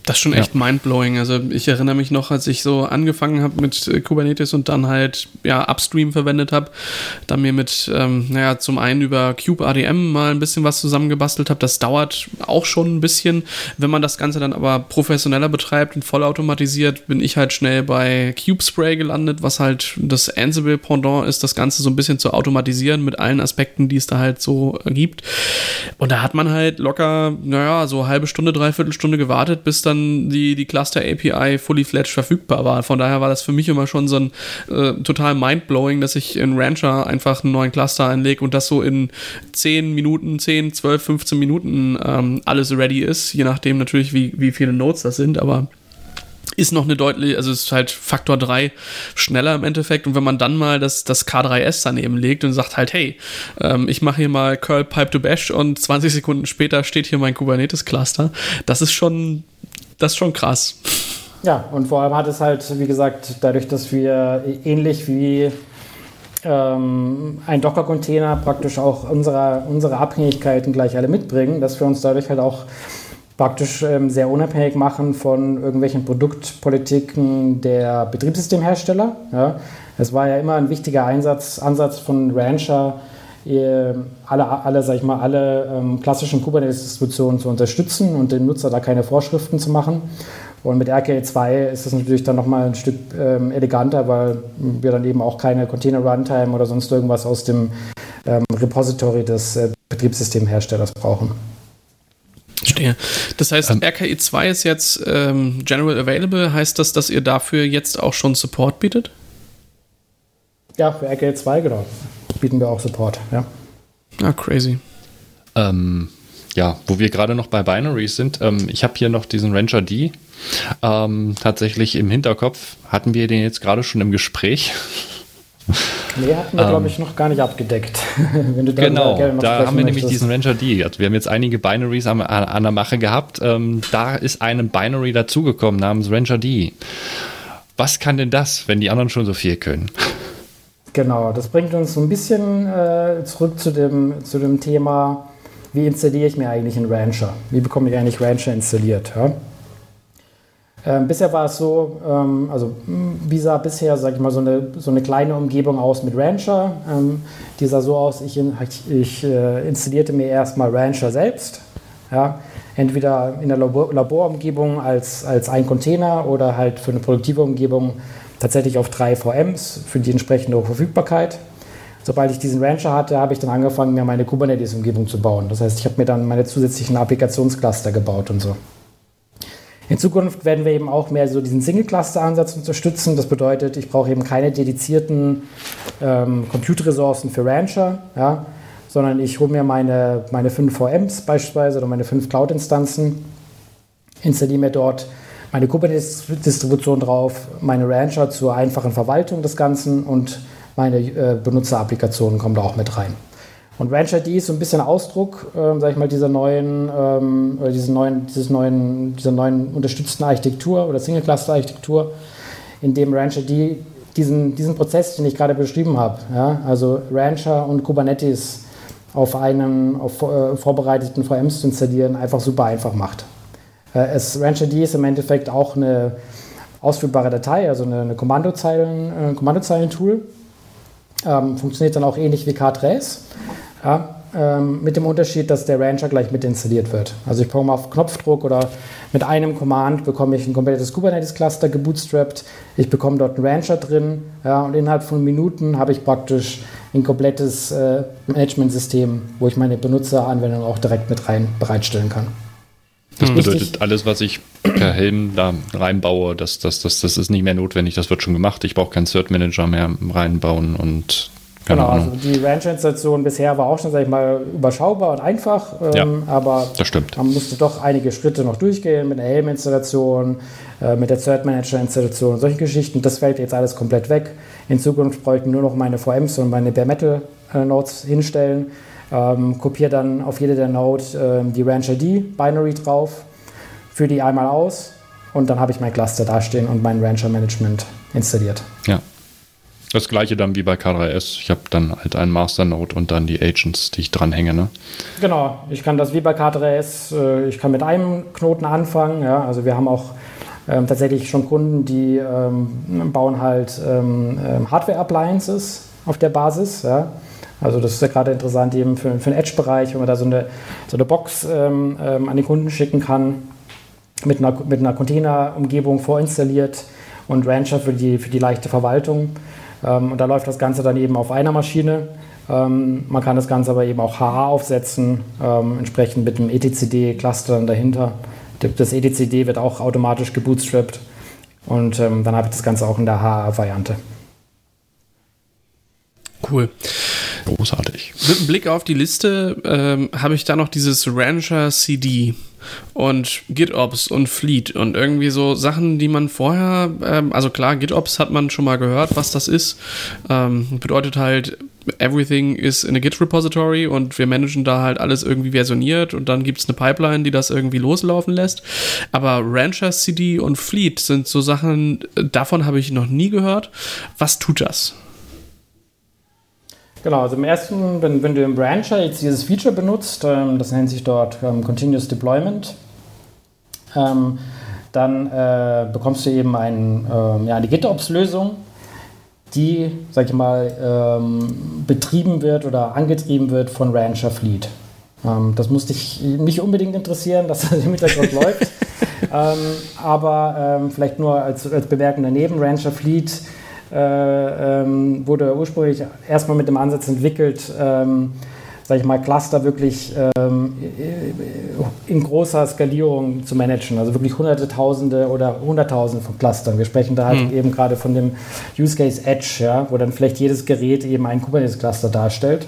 Das ist schon echt ja. mindblowing. Also ich erinnere mich noch, als ich so angefangen habe mit äh, Kubernetes und dann halt ja Upstream verwendet habe, dann mir mit, ähm, naja, zum einen über Cube ADM mal ein bisschen was zusammengebastelt habe. Das dauert auch schon ein bisschen. Wenn man das Ganze dann aber professioneller betreibt und vollautomatisiert, bin ich halt schnell bei Kubespray gelandet, was halt das Ansible Pendant ist, das Ganze so ein bisschen zu automatisieren mit allen Aspekten, die es da halt so gibt. Und da hat man halt locker, naja, so halbe Stunde, dreiviertel Stunde gewartet, bis dann dann die, die Cluster API fully fledged verfügbar war. Von daher war das für mich immer schon so ein äh, total mindblowing, dass ich in Rancher einfach einen neuen Cluster einlege und das so in 10 Minuten, 10, 12, 15 Minuten ähm, alles ready ist, je nachdem natürlich, wie, wie viele Nodes das sind, aber ist noch eine deutlich, also ist halt Faktor 3 schneller im Endeffekt. Und wenn man dann mal das, das K3S daneben legt und sagt halt, hey, ähm, ich mache hier mal Curl Pipe to Bash und 20 Sekunden später steht hier mein Kubernetes Cluster, das ist schon das ist schon krass. Ja, und vor allem hat es halt, wie gesagt, dadurch, dass wir ähnlich wie ähm, ein Docker-Container praktisch auch unsere, unsere Abhängigkeiten gleich alle mitbringen, dass wir uns dadurch halt auch praktisch ähm, sehr unabhängig machen von irgendwelchen Produktpolitiken der Betriebssystemhersteller. Ja. Es war ja immer ein wichtiger Einsatz, Ansatz von Rancher, alle, alle, sag ich mal, alle ähm, klassischen Kubernetes-Distributionen zu unterstützen und dem Nutzer da keine Vorschriften zu machen. Und mit RKE2 ist das natürlich dann nochmal ein Stück ähm, eleganter, weil wir dann eben auch keine Container-Runtime oder sonst irgendwas aus dem ähm, Repository des äh, Betriebssystemherstellers brauchen. Verstehe. Das heißt, ähm, RKE2 ist jetzt ähm, general available. Heißt das, dass ihr dafür jetzt auch schon Support bietet? Ja, für RKE2, genau bieten wir auch Support, ja. Ah, crazy. Ähm, ja, wo wir gerade noch bei Binaries sind, ähm, ich habe hier noch diesen Ranger D. Ähm, tatsächlich im Hinterkopf hatten wir den jetzt gerade schon im Gespräch. Nee, hatten wir, glaube ich, noch gar nicht abgedeckt. genau, da haben wir nämlich diesen Ranger D. Also wir haben jetzt einige Binaries an, an der Mache gehabt. Ähm, da ist ein Binary dazugekommen namens Ranger D. Was kann denn das, wenn die anderen schon so viel können? Genau, das bringt uns so ein bisschen äh, zurück zu dem, zu dem Thema, wie installiere ich mir eigentlich einen Rancher? Wie bekomme ich eigentlich Rancher installiert? Ja? Ähm, bisher war es so, ähm, also wie sah bisher, sage ich mal, so eine, so eine kleine Umgebung aus mit Rancher. Ähm, die sah so aus, ich, ich, ich äh, installierte mir erstmal Rancher selbst. Ja? Entweder in der Labor Laborumgebung als, als ein Container oder halt für eine produktive Umgebung tatsächlich auf drei VMs für die entsprechende Verfügbarkeit. Sobald ich diesen Rancher hatte, habe ich dann angefangen, mir meine Kubernetes-Umgebung zu bauen. Das heißt, ich habe mir dann meine zusätzlichen Applikationscluster gebaut und so. In Zukunft werden wir eben auch mehr so diesen Single-Cluster-Ansatz unterstützen. Das bedeutet, ich brauche eben keine dedizierten ähm, Compute-Ressourcen für Rancher, ja, sondern ich hole mir meine, meine fünf VMs beispielsweise oder meine fünf Cloud-Instanzen, installiere mir dort meine Kubernetes-Distribution drauf, meine Rancher zur einfachen Verwaltung des Ganzen und meine äh, Benutzerapplikationen kommen da auch mit rein. Und Ranch ID ist so ein bisschen Ausdruck, ähm, sag ich mal, dieser neuen, ähm, oder diesen neuen, dieses neuen, dieser neuen unterstützten Architektur oder Single-Cluster-Architektur, in dem Ranch ID diesen, diesen Prozess, den ich gerade beschrieben habe, ja, also Rancher und Kubernetes auf einem auf, äh, vorbereiteten VMs zu installieren, einfach super einfach macht. Äh, es, Rancher D ist im Endeffekt auch eine ausführbare Datei, also eine, eine Kommandozeilen, äh, Kommandozeilen-Tool. Ähm, funktioniert dann auch ähnlich wie K3s. Ja, ähm, mit dem Unterschied, dass der Rancher gleich mit installiert wird. Also ich bekomme auf Knopfdruck oder mit einem Command bekomme ich ein komplettes Kubernetes-Cluster gebootstrapped. Ich bekomme dort einen Rancher drin ja, und innerhalb von Minuten habe ich praktisch ein komplettes äh, Management-System, wo ich meine Benutzeranwendung auch direkt mit rein bereitstellen kann. Das hm. bedeutet, alles, was ich per Helm da reinbaue, das, das, das, das ist nicht mehr notwendig, das wird schon gemacht. Ich brauche keinen Cert Manager mehr reinbauen und genau, also die Ranch-Installation bisher war auch schon, sag ich mal, überschaubar und einfach, ähm, ja, aber das stimmt. man musste doch einige Schritte noch durchgehen mit der Helm-Installation, äh, mit der Cert Manager-Installation, solche Geschichten. Das fällt jetzt alles komplett weg. In Zukunft brauche ich nur noch meine VMs und meine Bare Metal äh, Nodes hinstellen ähm, kopiere dann auf jede der Node ähm, die Ranch ID Binary drauf, führe die einmal aus und dann habe ich mein Cluster dastehen und mein Rancher Management installiert. Ja. Das gleiche dann wie bei K3S. Ich habe dann halt einen Master Node und dann die Agents, die ich dranhänge. Ne? Genau, ich kann das wie bei K3S, äh, ich kann mit einem Knoten anfangen. Ja? Also wir haben auch ähm, tatsächlich schon Kunden, die ähm, bauen halt ähm, ähm Hardware-Appliances auf der Basis. Ja? Also das ist ja gerade interessant eben für, für den Edge-Bereich, wenn man da so eine, so eine Box ähm, ähm, an den Kunden schicken kann, mit einer, mit einer Container-Umgebung vorinstalliert und Rancher für die, für die leichte Verwaltung. Ähm, und da läuft das Ganze dann eben auf einer Maschine. Ähm, man kann das Ganze aber eben auch HA aufsetzen, ähm, entsprechend mit einem etcd-Cluster dahinter. Das etcd wird auch automatisch gebootstrapped und ähm, dann habe ich das Ganze auch in der HA-Variante. Cool. Großartig. Mit einem Blick auf die Liste ähm, habe ich da noch dieses Rancher CD und GitOps und Fleet und irgendwie so Sachen, die man vorher, ähm, also klar, GitOps hat man schon mal gehört, was das ist. Ähm, bedeutet halt, everything is in a Git Repository und wir managen da halt alles irgendwie versioniert und dann gibt es eine Pipeline, die das irgendwie loslaufen lässt. Aber Rancher CD und Fleet sind so Sachen, davon habe ich noch nie gehört. Was tut das? Genau, also im ersten, wenn, wenn du im Brancher jetzt dieses Feature benutzt, ähm, das nennt sich dort ähm, Continuous Deployment, ähm, dann äh, bekommst du eben ein, ähm, ja, eine GitOps-Lösung, die, sag ich mal, ähm, betrieben wird oder angetrieben wird von Rancher Fleet. Ähm, das muss dich nicht unbedingt interessieren, dass das im Hintergrund läuft, aber vielleicht nur als, als Bemerkung daneben, Rancher Fleet äh, ähm, wurde ursprünglich erstmal mit dem Ansatz entwickelt, ähm, sage ich mal, Cluster wirklich ähm, in großer Skalierung zu managen. Also wirklich Hunderte, Tausende oder Hunderttausende von Clustern. Wir sprechen da halt mhm. eben gerade von dem Use Case Edge, ja, wo dann vielleicht jedes Gerät eben ein Kubernetes-Cluster darstellt.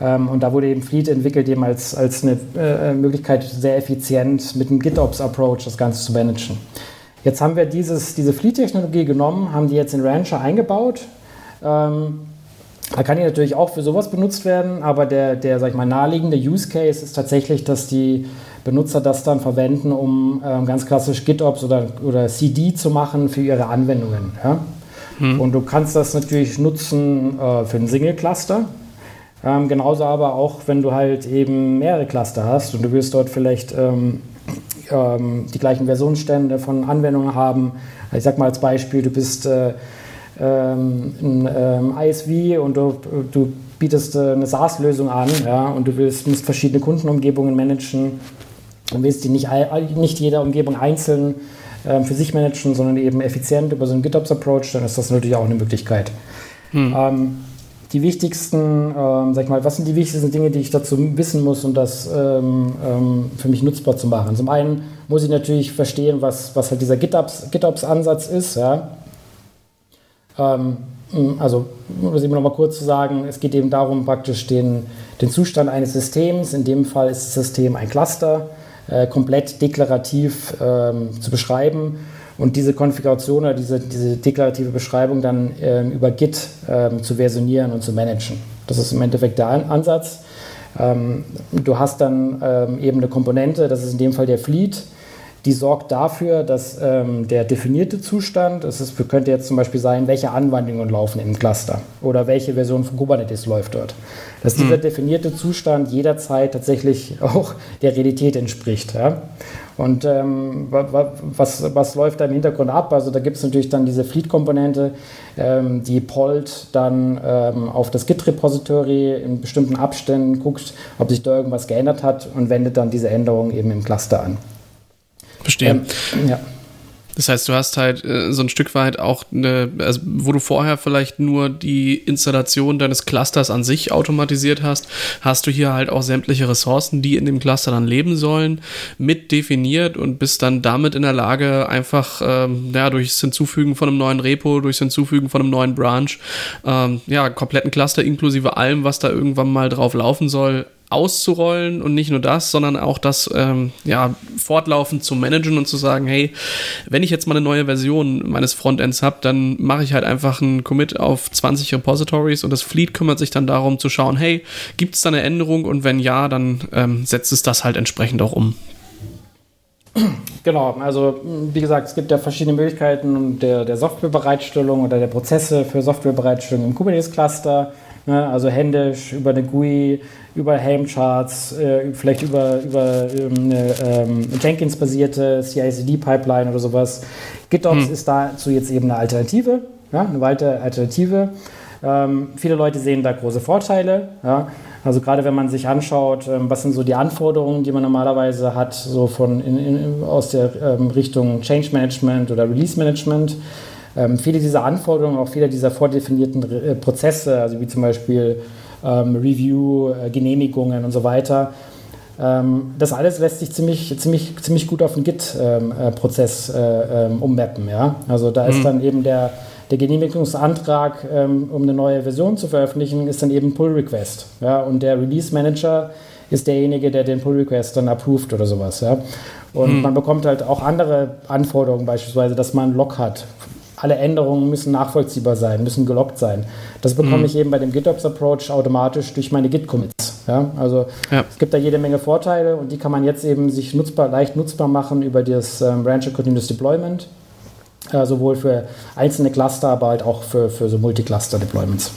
Ähm, und da wurde eben Fleet entwickelt, eben als, als eine äh, Möglichkeit, sehr effizient mit einem GitOps-Approach das Ganze zu managen. Jetzt haben wir dieses, diese Fleet-Technologie genommen, haben die jetzt in Rancher eingebaut. Ähm, da kann die natürlich auch für sowas benutzt werden, aber der, der sag ich mal, naheliegende Use Case ist tatsächlich, dass die Benutzer das dann verwenden, um ähm, ganz klassisch GitOps oder, oder CD zu machen für ihre Anwendungen. Ja? Hm. Und du kannst das natürlich nutzen äh, für einen Single-Cluster. Ähm, genauso aber auch, wenn du halt eben mehrere Cluster hast und du willst dort vielleicht ähm, ähm, die gleichen Versionsstände von Anwendungen haben. Ich sage mal als Beispiel, du bist äh, ähm, ein ähm, ISV und du, du bietest äh, eine SaaS-Lösung an ja, und du willst, musst verschiedene Kundenumgebungen managen und willst die nicht, nicht jeder Umgebung einzeln äh, für sich managen, sondern eben effizient über so einen GitOps-Approach, dann ist das natürlich auch eine Möglichkeit. Hm. Die wichtigsten, ähm, sag ich mal, was sind die wichtigsten Dinge, die ich dazu wissen muss, um das ähm, ähm, für mich nutzbar zu machen? Zum einen muss ich natürlich verstehen, was, was halt dieser GitOps-Ansatz ist. Ja? Ähm, also, um das eben nochmal kurz zu sagen, es geht eben darum, praktisch den, den Zustand eines Systems, in dem Fall ist das System ein Cluster, äh, komplett deklarativ ähm, zu beschreiben und diese Konfiguration oder diese, diese deklarative Beschreibung dann ähm, über Git ähm, zu versionieren und zu managen. Das ist im Endeffekt der Ansatz. Ähm, du hast dann ähm, eben eine Komponente, das ist in dem Fall der Fleet, die sorgt dafür, dass ähm, der definierte Zustand, es ist, könnte jetzt zum Beispiel sein, welche Anwendungen laufen im Cluster oder welche Version von Kubernetes läuft dort. Dass dieser hm. definierte Zustand jederzeit tatsächlich auch der Realität entspricht. Ja? Und ähm, was, was läuft da im Hintergrund ab? Also da gibt es natürlich dann diese Fleet-Komponente, ähm, die pollt dann ähm, auf das Git-Repository in bestimmten Abständen, guckt, ob sich da irgendwas geändert hat und wendet dann diese Änderung eben im Cluster an. Verstehe. Ähm, ja. Das heißt, du hast halt äh, so ein Stück weit auch eine, also wo du vorher vielleicht nur die Installation deines Clusters an sich automatisiert hast, hast du hier halt auch sämtliche Ressourcen, die in dem Cluster dann leben sollen, mit definiert und bist dann damit in der Lage, einfach ähm, ja, durchs Hinzufügen von einem neuen Repo, durchs Hinzufügen von einem neuen Branch, ähm, ja, kompletten Cluster inklusive allem, was da irgendwann mal drauf laufen soll, auszurollen und nicht nur das, sondern auch das ähm, ja, fortlaufend zu managen und zu sagen, hey, wenn ich jetzt mal eine neue Version meines Frontends habe, dann mache ich halt einfach einen Commit auf 20 Repositories und das Fleet kümmert sich dann darum zu schauen, hey, gibt es da eine Änderung und wenn ja, dann ähm, setzt es das halt entsprechend auch um. Genau, also wie gesagt, es gibt ja verschiedene Möglichkeiten der, der Softwarebereitstellung oder der Prozesse für Softwarebereitstellung im Kubernetes-Cluster. Ne? Also händisch über eine GUI, über Helm-Charts, äh, vielleicht über, über ähm, eine ähm, Jenkins-basierte CI-CD-Pipeline oder sowas. GitOps hm. ist dazu jetzt eben eine Alternative, ja, eine weitere Alternative. Ähm, viele Leute sehen da große Vorteile. Ja. Also gerade wenn man sich anschaut, ähm, was sind so die Anforderungen, die man normalerweise hat, so von in, in, aus der ähm, Richtung Change Management oder Release Management. Ähm, viele dieser Anforderungen, auch viele dieser vordefinierten äh, Prozesse, also wie zum Beispiel ähm, Review, äh, Genehmigungen und so weiter, ähm, das alles lässt sich ziemlich, ziemlich, ziemlich gut auf den Git-Prozess ähm, äh, ähm, ummappen. Ja? Also da ist mhm. dann eben der, der Genehmigungsantrag, ähm, um eine neue Version zu veröffentlichen, ist dann eben Pull Request. Ja? Und der Release Manager ist derjenige, der den Pull Request dann approved oder sowas. Ja? Und hm. man bekommt halt auch andere Anforderungen, beispielsweise, dass man einen Log hat alle Änderungen müssen nachvollziehbar sein, müssen gelockt sein. Das bekomme mhm. ich eben bei dem GitOps-Approach automatisch durch meine Git-Commits. Ja? Also ja. es gibt da jede Menge Vorteile und die kann man jetzt eben sich nutzbar, leicht nutzbar machen über das ähm, Rancher Continuous Deployment, äh, sowohl für einzelne Cluster, aber halt auch für, für so Multicluster-Deployments.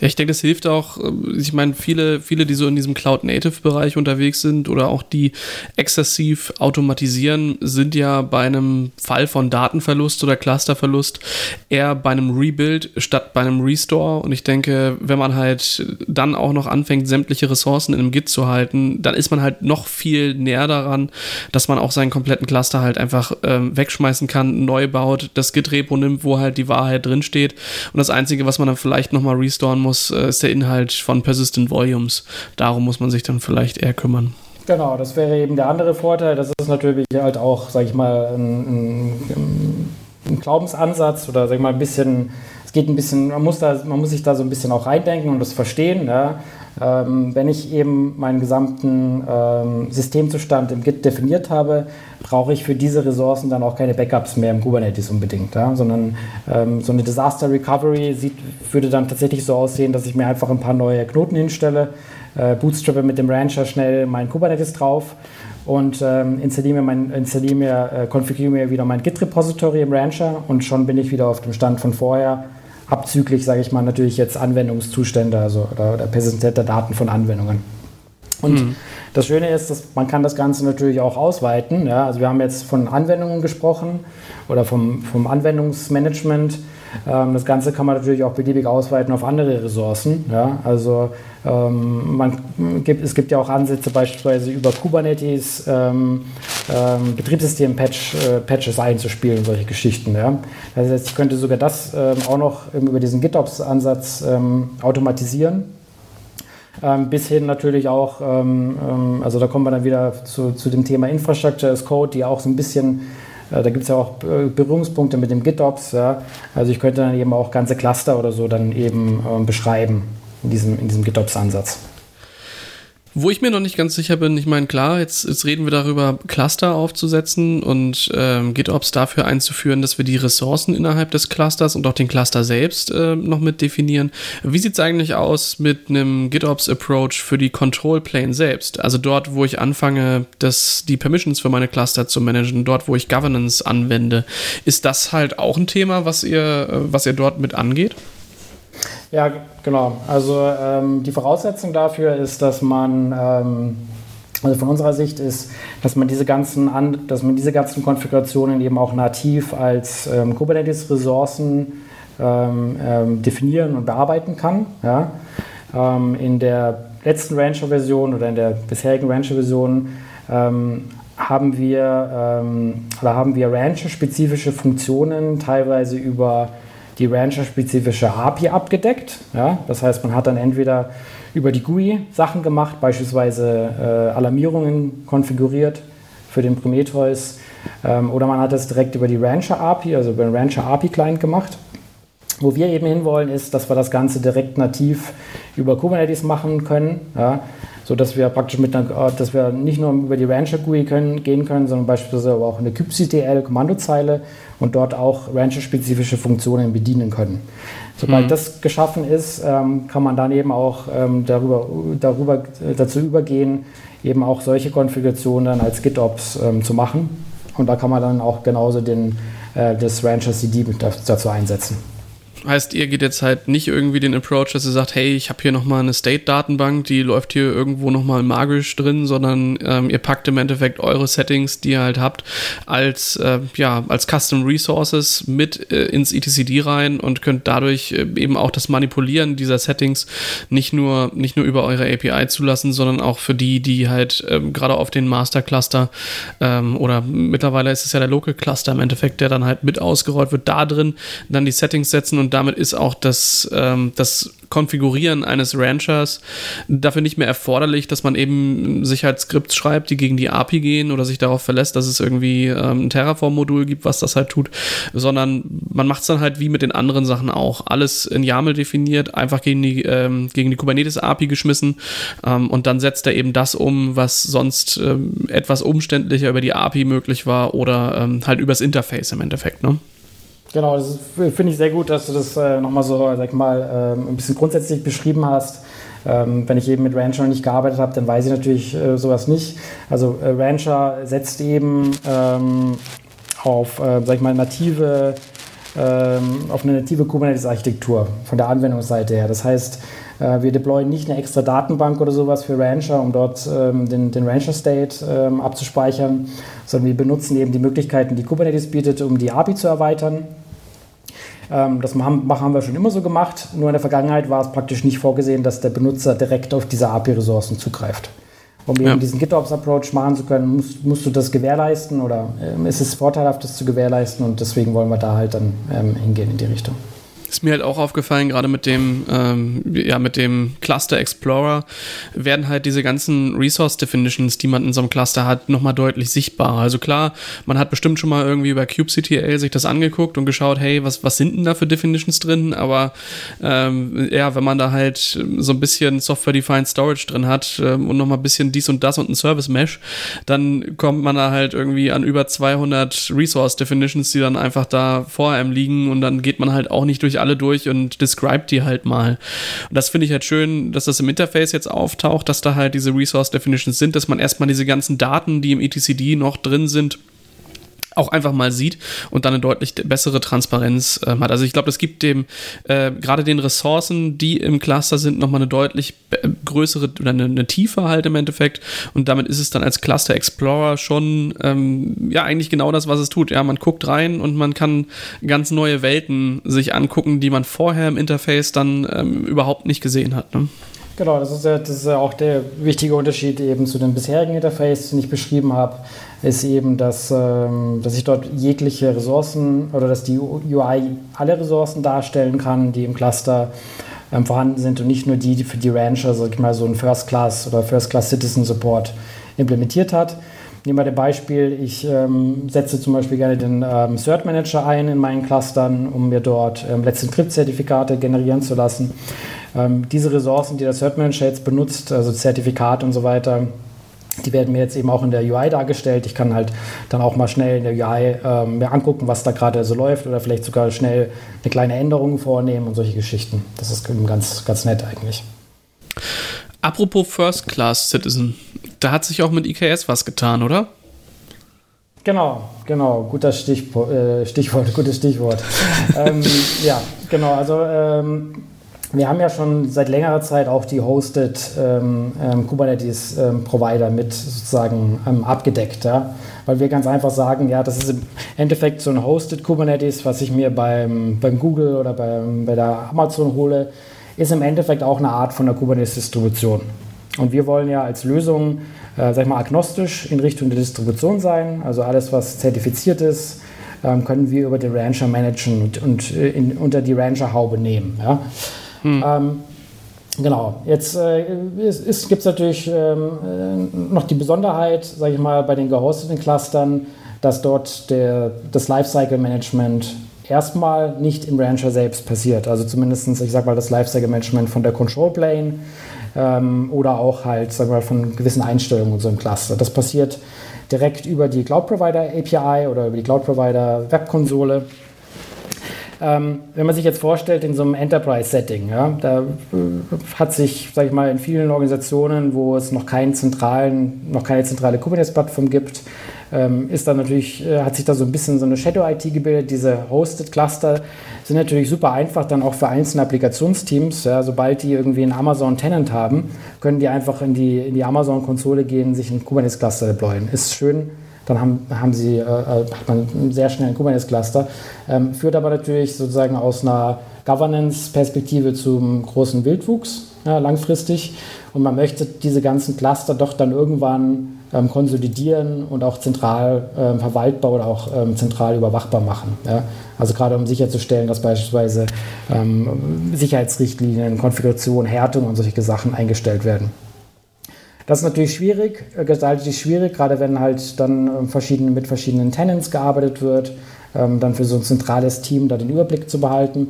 Ja, ich denke, das hilft auch. Äh, ich meine, viele, viele, die so in diesem Cloud-Native-Bereich unterwegs sind oder auch die exzessiv automatisieren, sind ja bei einem Fall von Datenverlust oder Clusterverlust eher bei einem Rebuild statt bei einem Restore. Und ich denke, wenn man halt dann auch noch anfängt, sämtliche Ressourcen in einem Git zu halten, dann ist man halt noch viel näher daran, dass man auch seinen kompletten Cluster halt einfach ähm, wegschmeißen kann, neu baut, das Git-Repo nimmt, wo halt die Wahrheit drinsteht. Und das Einzige, was man dann vielleicht nochmal restoren muss, muss, äh, ist der Inhalt von Persistent Volumes. Darum muss man sich dann vielleicht eher kümmern. Genau, das wäre eben der andere Vorteil. Das ist natürlich halt auch, sage ich mal, ein, ein, ein, Glaubensansatz oder sag ich mal ein bisschen, es geht ein bisschen, man muss, da, man muss sich da so ein bisschen auch reindenken und das verstehen. Ja. Ähm, wenn ich eben meinen gesamten ähm, Systemzustand im Git definiert habe, brauche ich für diese Ressourcen dann auch keine Backups mehr im Kubernetes unbedingt, ja? sondern ähm, so eine Disaster Recovery sieht, würde dann tatsächlich so aussehen, dass ich mir einfach ein paar neue Knoten hinstelle, äh, bootstrappe mit dem Rancher schnell mein Kubernetes drauf und ähm, installiere mir, mein, installiere mir äh, konfiguriere mir wieder mein Git-Repository im Rancher und schon bin ich wieder auf dem Stand von vorher abzüglich, sage ich mal, natürlich jetzt Anwendungszustände also, oder, oder persistente Daten von Anwendungen. Und mhm. das Schöne ist, dass man kann das Ganze natürlich auch ausweiten. Ja? Also wir haben jetzt von Anwendungen gesprochen oder vom, vom Anwendungsmanagement. Ähm, das Ganze kann man natürlich auch beliebig ausweiten auf andere Ressourcen. Ja? Also ähm, man gibt, es gibt ja auch Ansätze beispielsweise über Kubernetes ähm, ähm, Betriebssystem-Patches äh, einzuspielen, solche Geschichten. Ja? Das heißt, ich könnte sogar das ähm, auch noch über diesen GitOps-Ansatz ähm, automatisieren. Ähm, bis hin natürlich auch, also da kommen wir dann wieder zu, zu dem Thema Infrastructure as Code, die auch so ein bisschen da gibt es ja auch äh, Berührungspunkte mit dem GitOps. Ja. Also ich könnte dann eben auch ganze Cluster oder so dann eben ähm, beschreiben in diesem, in diesem GitOps-Ansatz. Wo ich mir noch nicht ganz sicher bin, ich meine, klar, jetzt, jetzt reden wir darüber, Cluster aufzusetzen und ähm, GitOps dafür einzuführen, dass wir die Ressourcen innerhalb des Clusters und auch den Cluster selbst äh, noch mit definieren. Wie sieht es eigentlich aus mit einem GitOps-Approach für die Control Plane selbst? Also dort, wo ich anfange, das, die Permissions für meine Cluster zu managen, dort, wo ich Governance anwende. Ist das halt auch ein Thema, was ihr, äh, was ihr dort mit angeht? Ja, genau. Also ähm, die Voraussetzung dafür ist, dass man, ähm, also von unserer Sicht ist, dass man diese ganzen, An dass man diese ganzen Konfigurationen eben auch nativ als ähm, Kubernetes-Ressourcen ähm, ähm, definieren und bearbeiten kann. Ja? Ähm, in der letzten Rancher-Version oder in der bisherigen Rancher-Version haben wir, oder haben wir Rancher-spezifische Funktionen teilweise über die Rancher-spezifische API abgedeckt. Ja? Das heißt, man hat dann entweder über die GUI Sachen gemacht, beispielsweise äh, Alarmierungen konfiguriert für den Prometheus, ähm, oder man hat es direkt über die Rancher API, also über den Rancher API Client gemacht. Wo wir eben hinwollen, ist, dass wir das Ganze direkt nativ über Kubernetes machen können. Ja? So dass wir praktisch mit einer, äh, dass wir nicht nur über die Rancher GUI können, gehen können, sondern beispielsweise auch eine kubectl Kommandozeile und dort auch Rancher-spezifische Funktionen bedienen können. Sobald mhm. das geschaffen ist, ähm, kann man dann eben auch ähm, darüber, darüber äh, dazu übergehen, eben auch solche Konfigurationen dann als GitOps ähm, zu machen. Und da kann man dann auch genauso den, äh, das Rancher CD dazu einsetzen. Heißt, ihr geht jetzt halt nicht irgendwie den Approach, dass ihr sagt, hey, ich habe hier nochmal eine State-Datenbank, die läuft hier irgendwo nochmal magisch drin, sondern ähm, ihr packt im Endeffekt eure Settings, die ihr halt habt, als, äh, ja, als Custom Resources mit äh, ins etcd rein und könnt dadurch äh, eben auch das Manipulieren dieser Settings nicht nur, nicht nur über eure API zulassen, sondern auch für die, die halt ähm, gerade auf den Master Cluster ähm, oder mittlerweile ist es ja der Local Cluster im Endeffekt, der dann halt mit ausgerollt wird, da drin dann die Settings setzen und und damit ist auch das, ähm, das Konfigurieren eines Ranchers dafür nicht mehr erforderlich, dass man eben Sicherheitsskripts schreibt, die gegen die API gehen oder sich darauf verlässt, dass es irgendwie ähm, ein Terraform-Modul gibt, was das halt tut, sondern man macht es dann halt wie mit den anderen Sachen auch. Alles in YAML definiert, einfach gegen die, ähm, gegen die Kubernetes-API geschmissen ähm, und dann setzt er eben das um, was sonst ähm, etwas umständlicher über die API möglich war oder ähm, halt übers Interface im Endeffekt. Ne? Genau, das finde ich sehr gut, dass du das äh, nochmal so, sag mal, ähm, ein bisschen grundsätzlich beschrieben hast. Ähm, wenn ich eben mit Rancher nicht gearbeitet habe, dann weiß ich natürlich äh, sowas nicht. Also äh, Rancher setzt eben ähm, auf, äh, sag ich mal, native, ähm, auf eine native Kubernetes-Architektur von der Anwendungsseite her. Das heißt, äh, wir deployen nicht eine extra Datenbank oder sowas für Rancher, um dort ähm, den, den Rancher-State ähm, abzuspeichern, sondern wir benutzen eben die Möglichkeiten, die Kubernetes bietet, um die API zu erweitern. Ähm, das haben, haben wir schon immer so gemacht, nur in der Vergangenheit war es praktisch nicht vorgesehen, dass der Benutzer direkt auf diese API-Ressourcen zugreift. Um ja. eben diesen GitOps-Approach machen zu können, musst, musst, du das gewährleisten oder ist es vorteilhaft, das zu gewährleisten und deswegen wollen wir da halt dann ähm, hingehen in die Richtung. Ist mir halt auch aufgefallen, gerade mit dem, ähm, ja, mit dem Cluster Explorer werden halt diese ganzen Resource Definitions, die man in so einem Cluster hat, nochmal deutlich sichtbarer. Also klar, man hat bestimmt schon mal irgendwie über kubectl sich das angeguckt und geschaut, hey, was, was sind denn da für Definitions drin? Aber ähm, ja, wenn man da halt so ein bisschen Software-Defined Storage drin hat ähm, und nochmal ein bisschen dies und das und ein Service Mesh, dann kommt man da halt irgendwie an über 200 Resource Definitions, die dann einfach da vor einem liegen und dann geht man halt auch nicht durch alle durch und describt die halt mal. Und das finde ich halt schön, dass das im Interface jetzt auftaucht, dass da halt diese Resource Definitions sind, dass man erstmal diese ganzen Daten, die im etcd noch drin sind, auch einfach mal sieht und dann eine deutlich bessere Transparenz äh, hat. Also ich glaube, das gibt dem äh, gerade den Ressourcen, die im Cluster sind, nochmal eine deutlich größere oder eine, eine, Tiefe halt im Endeffekt. Und damit ist es dann als Cluster Explorer schon ähm, ja eigentlich genau das, was es tut. Ja, man guckt rein und man kann ganz neue Welten sich angucken, die man vorher im Interface dann ähm, überhaupt nicht gesehen hat. Ne? Genau, das ist, ja, das ist ja auch der wichtige Unterschied eben zu dem bisherigen Interface, den ich beschrieben habe, ist eben, dass, ähm, dass ich dort jegliche Ressourcen oder dass die UI alle Ressourcen darstellen kann, die im Cluster ähm, vorhanden sind und nicht nur die, die für die Rancher, sag ich mal, so ein First Class oder First Class Citizen Support implementiert hat. Nehmen wir das Beispiel, ich ähm, setze zum Beispiel gerne den ähm, Cert Manager ein in meinen Clustern, um mir dort ähm, Let's Encrypt-Zertifikate generieren zu lassen. Ähm, diese Ressourcen, die der Cert Manager jetzt benutzt, also Zertifikat und so weiter, die werden mir jetzt eben auch in der UI dargestellt. Ich kann halt dann auch mal schnell in der UI ähm, mir angucken, was da gerade so läuft oder vielleicht sogar schnell eine kleine Änderung vornehmen und solche Geschichten. Das ist ganz, ganz nett eigentlich. Apropos First Class Citizen, da hat sich auch mit IKS was getan, oder? Genau, genau, guter Stichwort, äh, Stichwort gutes Stichwort. ähm, ja, genau, also ähm, wir haben ja schon seit längerer Zeit auch die Hosted ähm, ähm, Kubernetes ähm, Provider mit sozusagen ähm, abgedeckt, ja? weil wir ganz einfach sagen, ja, das ist im Endeffekt so ein Hosted Kubernetes, was ich mir beim, beim Google oder beim, bei der Amazon hole, ist im Endeffekt auch eine Art von der Kubernetes-Distribution. Und wir wollen ja als Lösung, äh, sag ich mal, agnostisch in Richtung der Distribution sein. Also alles, was zertifiziert ist, ähm, können wir über den Rancher managen und, und äh, in, unter die Rancher-Haube nehmen. Ja? Hm. Ähm, Genau, jetzt äh, gibt es natürlich ähm, äh, noch die Besonderheit, sage ich mal, bei den gehosteten Clustern, dass dort der, das Lifecycle-Management erstmal nicht im Rancher selbst passiert. Also zumindest, ich sage mal, das Lifecycle-Management von der Control Plane ähm, oder auch halt, sagen mal, von gewissen Einstellungen in so einem Cluster. Das passiert direkt über die Cloud Provider API oder über die Cloud Provider Webkonsole. Ähm, wenn man sich jetzt vorstellt, in so einem Enterprise-Setting, ja, da hat sich, sage ich mal, in vielen Organisationen, wo es noch, keinen zentralen, noch keine zentrale Kubernetes-Plattform gibt, ähm, ist dann natürlich, äh, hat sich da so ein bisschen so eine Shadow-IT gebildet. Diese Hosted-Cluster sind natürlich super einfach dann auch für einzelne Applikationsteams. Ja, sobald die irgendwie einen Amazon-Tenant haben, können die einfach in die, in die Amazon-Konsole gehen, sich einen Kubernetes-Cluster deployen. Ist schön dann haben, haben sie, äh, äh, hat man einen sehr schnellen Kubernetes-Cluster. Ähm, führt aber natürlich sozusagen aus einer Governance-Perspektive zum großen Wildwuchs ja, langfristig. Und man möchte diese ganzen Cluster doch dann irgendwann ähm, konsolidieren und auch zentral ähm, verwaltbar oder auch ähm, zentral überwachbar machen. Ja? Also gerade um sicherzustellen, dass beispielsweise ähm, Sicherheitsrichtlinien, Konfiguration, Härtung und solche Sachen eingestellt werden. Das ist natürlich schwierig, äh, gestaltet sich schwierig, gerade wenn halt dann ähm, verschiedene, mit verschiedenen Tenants gearbeitet wird, ähm, dann für so ein zentrales Team da den Überblick zu behalten.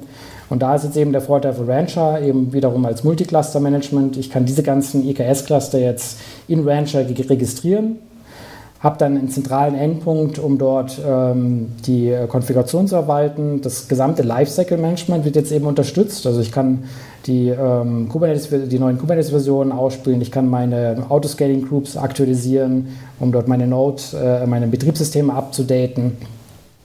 Und da ist jetzt eben der Vorteil von Rancher eben wiederum als Multicluster-Management. Ich kann diese ganzen EKS-Cluster jetzt in Rancher registrieren, habe dann einen zentralen Endpunkt, um dort ähm, die äh, Konfiguration zu verwalten. Das gesamte Lifecycle-Management wird jetzt eben unterstützt. Also ich kann die, ähm, Kubernetes, die neuen Kubernetes-Versionen ausspielen. Ich kann meine Autoscaling-Groups aktualisieren, um dort meine Node, äh, meine Betriebssysteme abzudaten.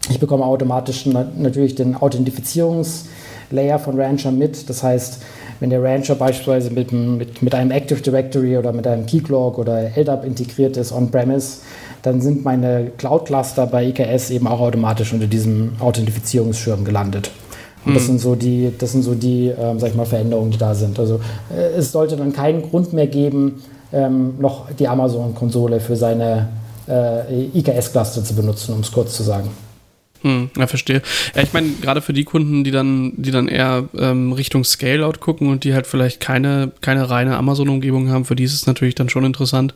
Ich bekomme automatisch na natürlich den Authentifizierungslayer von Rancher mit. Das heißt, wenn der Rancher beispielsweise mit, mit, mit einem Active Directory oder mit einem Keycloak oder LDAP integriert ist on-premise, dann sind meine Cloud-Cluster bei EKS eben auch automatisch unter diesem Authentifizierungsschirm gelandet. Und das hm. sind so die, das sind so die, ähm, sag ich mal, Veränderungen, die da sind. Also äh, es sollte dann keinen Grund mehr geben, ähm, noch die Amazon-Konsole für seine äh, IKS-Cluster zu benutzen, um es kurz zu sagen. Hm, ja, verstehe. Ja, ich meine, gerade für die Kunden, die dann, die dann eher ähm, Richtung Scale-Out gucken und die halt vielleicht keine, keine reine Amazon-Umgebung haben, für die ist es natürlich dann schon interessant,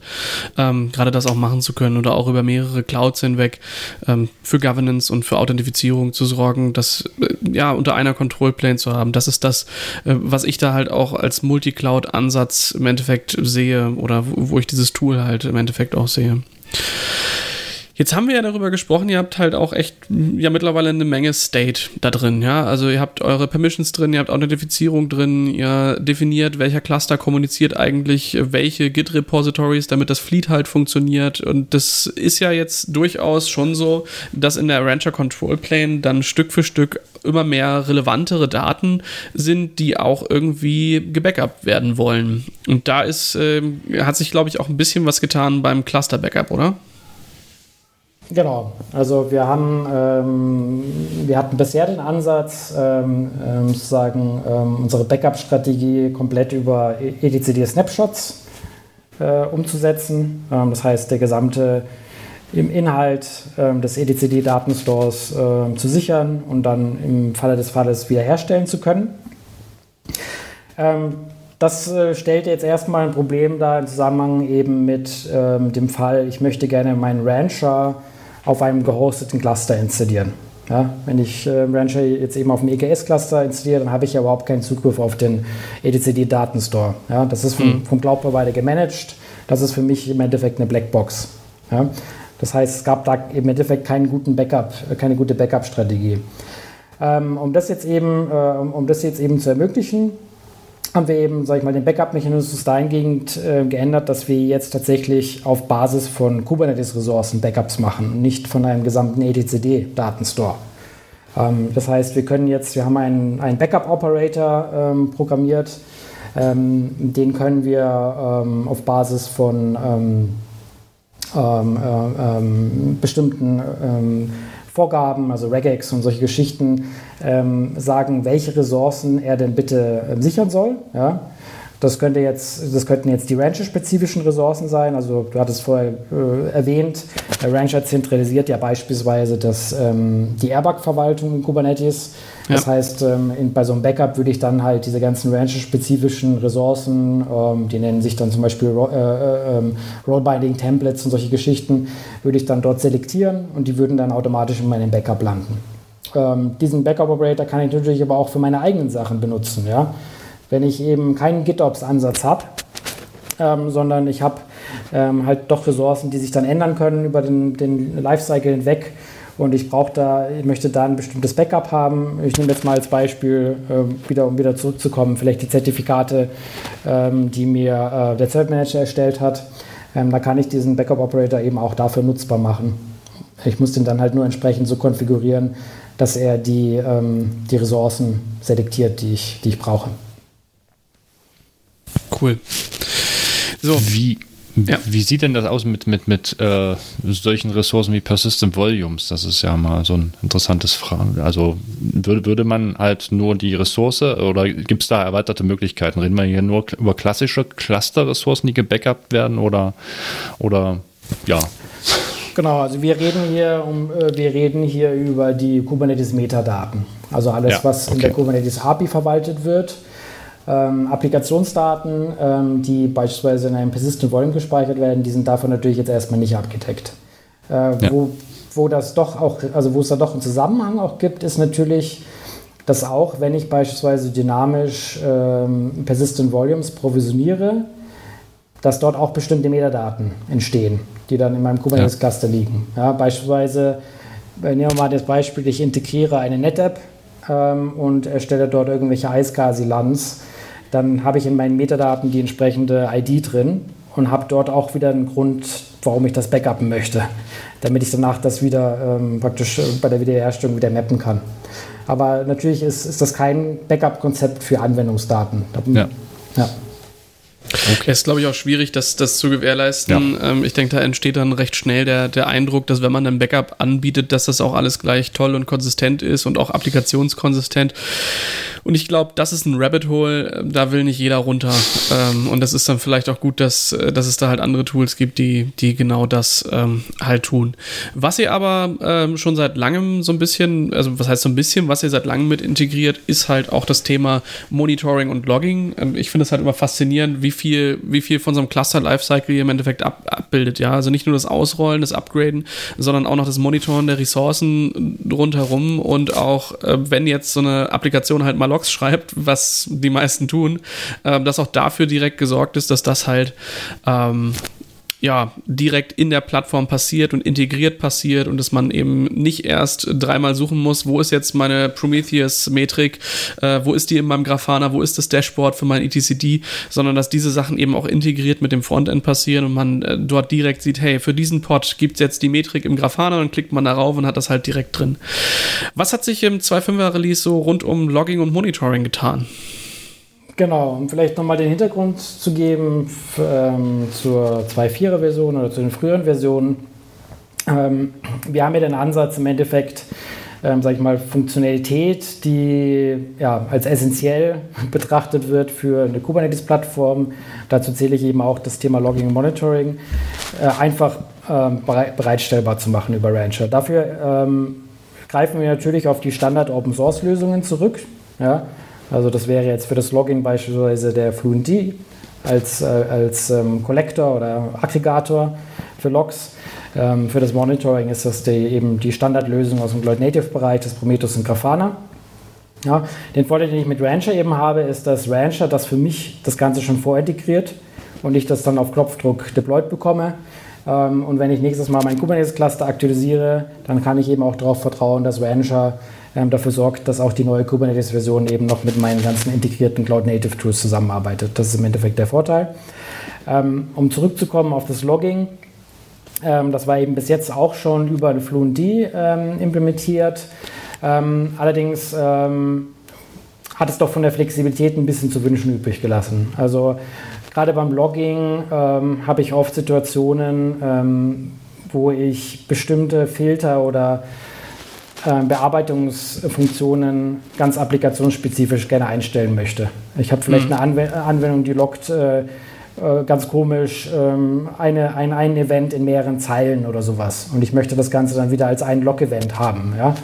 ähm, gerade das auch machen zu können oder auch über mehrere Clouds hinweg ähm, für Governance und für Authentifizierung zu sorgen, das äh, ja unter einer Control-Plane zu haben. Das ist das, äh, was ich da halt auch als Multi-Cloud-Ansatz im Endeffekt sehe oder wo, wo ich dieses Tool halt im Endeffekt auch sehe. Jetzt haben wir ja darüber gesprochen, ihr habt halt auch echt ja mittlerweile eine Menge State da drin, ja. Also ihr habt eure Permissions drin, ihr habt Authentifizierung drin, ihr definiert, welcher Cluster kommuniziert eigentlich welche Git-Repositories, damit das Fleet halt funktioniert. Und das ist ja jetzt durchaus schon so, dass in der Rancher Control Plane dann Stück für Stück immer mehr relevantere Daten sind, die auch irgendwie gebackupt werden wollen. Und da ist, äh, hat sich, glaube ich, auch ein bisschen was getan beim Cluster-Backup, oder? Genau, also wir haben, ähm, wir hatten bisher den Ansatz, ähm, ähm, sozusagen ähm, unsere Backup-Strategie komplett über etcd-Snapshots äh, umzusetzen. Ähm, das heißt, der gesamte im Inhalt ähm, des etcd-Datenstores äh, zu sichern und dann im Falle des Falles wiederherstellen zu können. Das äh, stellt jetzt erstmal ein Problem dar im Zusammenhang eben mit ähm, dem Fall, ich möchte gerne meinen Rancher auf einem gehosteten Cluster installieren. Ja, wenn ich äh, Rancher jetzt eben auf dem EKS-Cluster installiere, dann habe ich ja überhaupt keinen Zugriff auf den etcd-Datenstore. Ja, das ist vom, hm. vom Cloud-Provider gemanagt. Das ist für mich im Endeffekt eine Blackbox. Ja, das heißt, es gab da im Endeffekt keinen guten Backup, keine gute Backup-Strategie. Ähm, um das jetzt eben, äh, um das jetzt eben zu ermöglichen, haben wir eben, sag ich mal, den Backup-Mechanismus dahingehend äh, geändert, dass wir jetzt tatsächlich auf Basis von Kubernetes-Ressourcen Backups machen und nicht von einem gesamten etcd-Datenstore. Ähm, das heißt, wir können jetzt, wir haben einen, einen Backup-Operator ähm, programmiert, ähm, den können wir ähm, auf Basis von ähm, ähm, äh, bestimmten Vorgaben, also Regex und solche Geschichten, ähm, sagen, welche Ressourcen er denn bitte äh, sichern soll. Ja? Das, könnte jetzt, das könnten jetzt die Rancher-spezifischen Ressourcen sein. Also du hattest vorher äh, erwähnt, der Rancher zentralisiert ja beispielsweise das, ähm, die Airbag-Verwaltung in Kubernetes. Das ja. heißt, ähm, in, bei so einem Backup würde ich dann halt diese ganzen Rancher-spezifischen Ressourcen, ähm, die nennen sich dann zum Beispiel Ro äh, äh, ähm, Role-Binding-Templates und solche Geschichten, würde ich dann dort selektieren und die würden dann automatisch in meinem Backup landen. Ähm, diesen Backup-Operator kann ich natürlich aber auch für meine eigenen Sachen benutzen. Ja? wenn ich eben keinen GitOps-Ansatz habe, ähm, sondern ich habe ähm, halt doch Ressourcen, die sich dann ändern können über den, den Lifecycle hinweg. Und ich brauche da, ich möchte da ein bestimmtes Backup haben. Ich nehme jetzt mal als Beispiel, äh, wieder, um wieder zurückzukommen, vielleicht die Zertifikate, ähm, die mir äh, der Thread Manager erstellt hat. Ähm, da kann ich diesen Backup-Operator eben auch dafür nutzbar machen. Ich muss den dann halt nur entsprechend so konfigurieren, dass er die, ähm, die Ressourcen selektiert, die ich, die ich brauche. Cool. So. Wie, ja. wie sieht denn das aus mit, mit, mit äh, solchen Ressourcen wie Persistent Volumes? Das ist ja mal so ein interessantes Frage. Also würde, würde man halt nur die Ressource oder gibt es da erweiterte Möglichkeiten? Reden wir hier nur über klassische Cluster-Ressourcen, die gebackupt werden oder, oder ja? Genau, also wir reden hier um, äh, wir reden hier über die Kubernetes Metadaten. Also alles, ja, was okay. in der Kubernetes API verwaltet wird ähm, Applikationsdaten, ähm, die beispielsweise in einem Persistent Volume gespeichert werden, die sind davon natürlich jetzt erstmal nicht abgedeckt. Äh, ja. wo, wo das doch auch, also wo es da doch einen Zusammenhang auch gibt, ist natürlich, dass auch, wenn ich beispielsweise dynamisch ähm, Persistent Volumes provisioniere, dass dort auch bestimmte Metadaten entstehen, die dann in meinem Kubernetes-Cluster liegen. Ja, beispielsweise, nehmen wir mal das Beispiel, ich integriere eine NetApp ähm, und erstelle dort irgendwelche Eiskasilanz dann habe ich in meinen Metadaten die entsprechende ID drin und habe dort auch wieder einen Grund, warum ich das backuppen möchte, damit ich danach das wieder ähm, praktisch äh, bei der Wiederherstellung wieder mappen kann. Aber natürlich ist, ist das kein Backup-Konzept für Anwendungsdaten. Ja. ja. Okay. Es ist, glaube ich, auch schwierig, das, das zu gewährleisten. Ja. Ähm, ich denke, da entsteht dann recht schnell der, der Eindruck, dass wenn man ein Backup anbietet, dass das auch alles gleich toll und konsistent ist und auch applikationskonsistent. Und ich glaube, das ist ein Rabbit Hole, äh, da will nicht jeder runter. Ähm, und das ist dann vielleicht auch gut, dass, äh, dass es da halt andere Tools gibt, die, die genau das ähm, halt tun. Was ihr aber ähm, schon seit langem so ein bisschen, also was heißt so ein bisschen, was ihr seit langem mit integriert, ist halt auch das Thema Monitoring und Logging. Ähm, ich finde es halt immer faszinierend, wie viel, wie viel von so einem Cluster Lifecycle ihr im Endeffekt ab, abbildet. Ja, also nicht nur das Ausrollen, das Upgraden, sondern auch noch das Monitoren der Ressourcen rundherum und auch, äh, wenn jetzt so eine Applikation halt mal Logs schreibt, was die meisten tun, äh, dass auch dafür direkt gesorgt ist, dass das halt ähm, ja, direkt in der Plattform passiert und integriert passiert und dass man eben nicht erst dreimal suchen muss, wo ist jetzt meine Prometheus-Metrik, äh, wo ist die in meinem Grafana, wo ist das Dashboard für mein ETCD, sondern dass diese Sachen eben auch integriert mit dem Frontend passieren und man äh, dort direkt sieht, hey, für diesen Pod gibt es jetzt die Metrik im Grafana und klickt man darauf und hat das halt direkt drin. Was hat sich im 2.5er Release so rund um Logging und Monitoring getan? Genau, um vielleicht nochmal den Hintergrund zu geben ähm, zur 2.4er Version oder zu den früheren Versionen. Ähm, wir haben ja den Ansatz im Endeffekt, ähm, sage ich mal, Funktionalität, die ja, als essentiell betrachtet wird für eine Kubernetes-Plattform. Dazu zähle ich eben auch das Thema Logging und Monitoring, äh, einfach ähm, bereitstellbar zu machen über Rancher. Dafür ähm, greifen wir natürlich auf die Standard-Open-Source-Lösungen zurück. Ja, also das wäre jetzt für das Logging beispielsweise der FluentD als, äh, als ähm, Collector oder Aggregator für Logs. Ähm, für das Monitoring ist das die, eben die Standardlösung aus dem Cloud Native Bereich, das Prometheus und Grafana. Ja, den Vorteil, den ich mit Rancher eben habe, ist, dass Rancher das für mich das Ganze schon vorintegriert und ich das dann auf Knopfdruck deployed bekomme. Ähm, und wenn ich nächstes Mal mein Kubernetes-Cluster aktualisiere, dann kann ich eben auch darauf vertrauen, dass Rancher ähm, dafür sorgt, dass auch die neue Kubernetes-Version eben noch mit meinen ganzen integrierten Cloud-Native-Tools zusammenarbeitet. Das ist im Endeffekt der Vorteil. Ähm, um zurückzukommen auf das Logging, das war eben bis jetzt auch schon über eine Fluentd implementiert. allerdings hat es doch von der Flexibilität ein bisschen zu wünschen übrig gelassen. Also Gerade beim Logging ähm, habe ich oft Situationen, ähm, wo ich bestimmte Filter oder Bearbeitungsfunktionen ganz applikationsspezifisch gerne einstellen möchte. Ich habe vielleicht mhm. eine Anw Anwendung, die loggt äh, äh, ganz komisch ähm, eine, ein, ein Event in mehreren Zeilen oder sowas. Und ich möchte das Ganze dann wieder als ein Log-Event haben. Ja?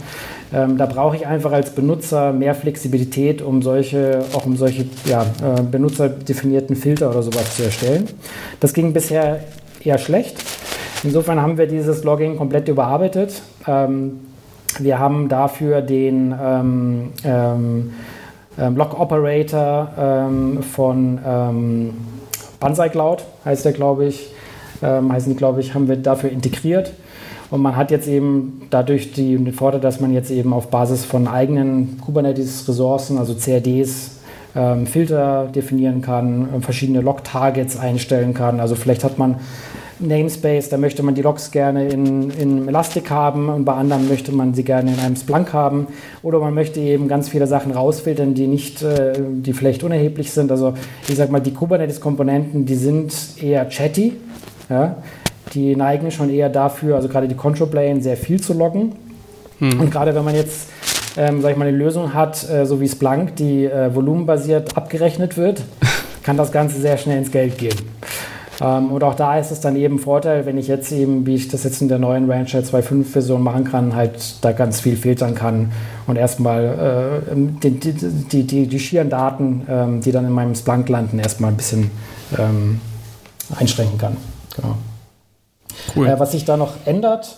Ähm, da brauche ich einfach als Benutzer mehr Flexibilität, um solche, auch um solche ja, äh, benutzerdefinierten Filter oder sowas zu erstellen. Das ging bisher eher schlecht. Insofern haben wir dieses Logging komplett überarbeitet. Ähm, wir haben dafür den ähm, ähm, ähm Log Operator ähm, von ähm, Banzai Cloud, heißt der, glaube ich, heißen die, glaube ich, haben wir dafür integriert. Und man hat jetzt eben dadurch die, den Vorteil, dass man jetzt eben auf Basis von eigenen Kubernetes-Ressourcen, also CRDs, ähm, Filter definieren kann, äh, verschiedene Log-Targets einstellen kann. Also vielleicht hat man Namespace, da möchte man die Logs gerne in, in Elastic haben und bei anderen möchte man sie gerne in einem Splunk haben. Oder man möchte eben ganz viele Sachen rausfiltern, die nicht, äh, die vielleicht unerheblich sind. Also ich sag mal, die Kubernetes-Komponenten, die sind eher chatty. Ja? die neigen schon eher dafür, also gerade die Control Plane, sehr viel zu loggen. Mhm. Und gerade wenn man jetzt, ähm, sag ich mal, eine Lösung hat, äh, so wie Splunk, die äh, volumenbasiert abgerechnet wird, kann das Ganze sehr schnell ins Geld gehen. Ähm, und auch da ist es dann eben Vorteil, wenn ich jetzt eben, wie ich das jetzt in der neuen Rancher 2.5 Version machen kann, halt da ganz viel filtern kann und erstmal äh, die, die, die, die, die schieren Daten, ähm, die dann in meinem Splunk landen, erstmal ein bisschen ähm, einschränken kann. Genau. Cool. Äh, was sich da noch ändert,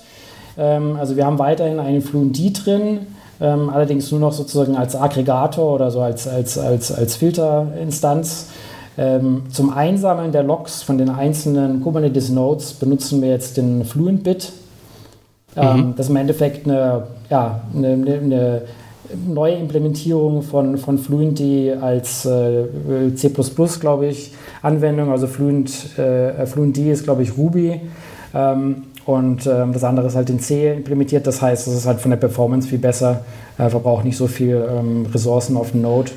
ähm, also wir haben weiterhin einen FluentD drin, ähm, allerdings nur noch sozusagen als Aggregator oder so als, als, als, als Filterinstanz. Ähm, zum Einsammeln der Logs von den einzelnen Kubernetes-Nodes benutzen wir jetzt den FluentBit. Ähm, mhm. Das ist im Endeffekt eine, ja, eine, eine neue Implementierung von, von Fluentd als äh, C++, glaube ich, Anwendung. Also Fluent, äh, FluentD ist, glaube ich, Ruby. Ähm, und ähm, das andere ist halt in C implementiert. Das heißt, es ist halt von der Performance viel besser, äh, verbraucht nicht so viel ähm, Ressourcen auf dem Node.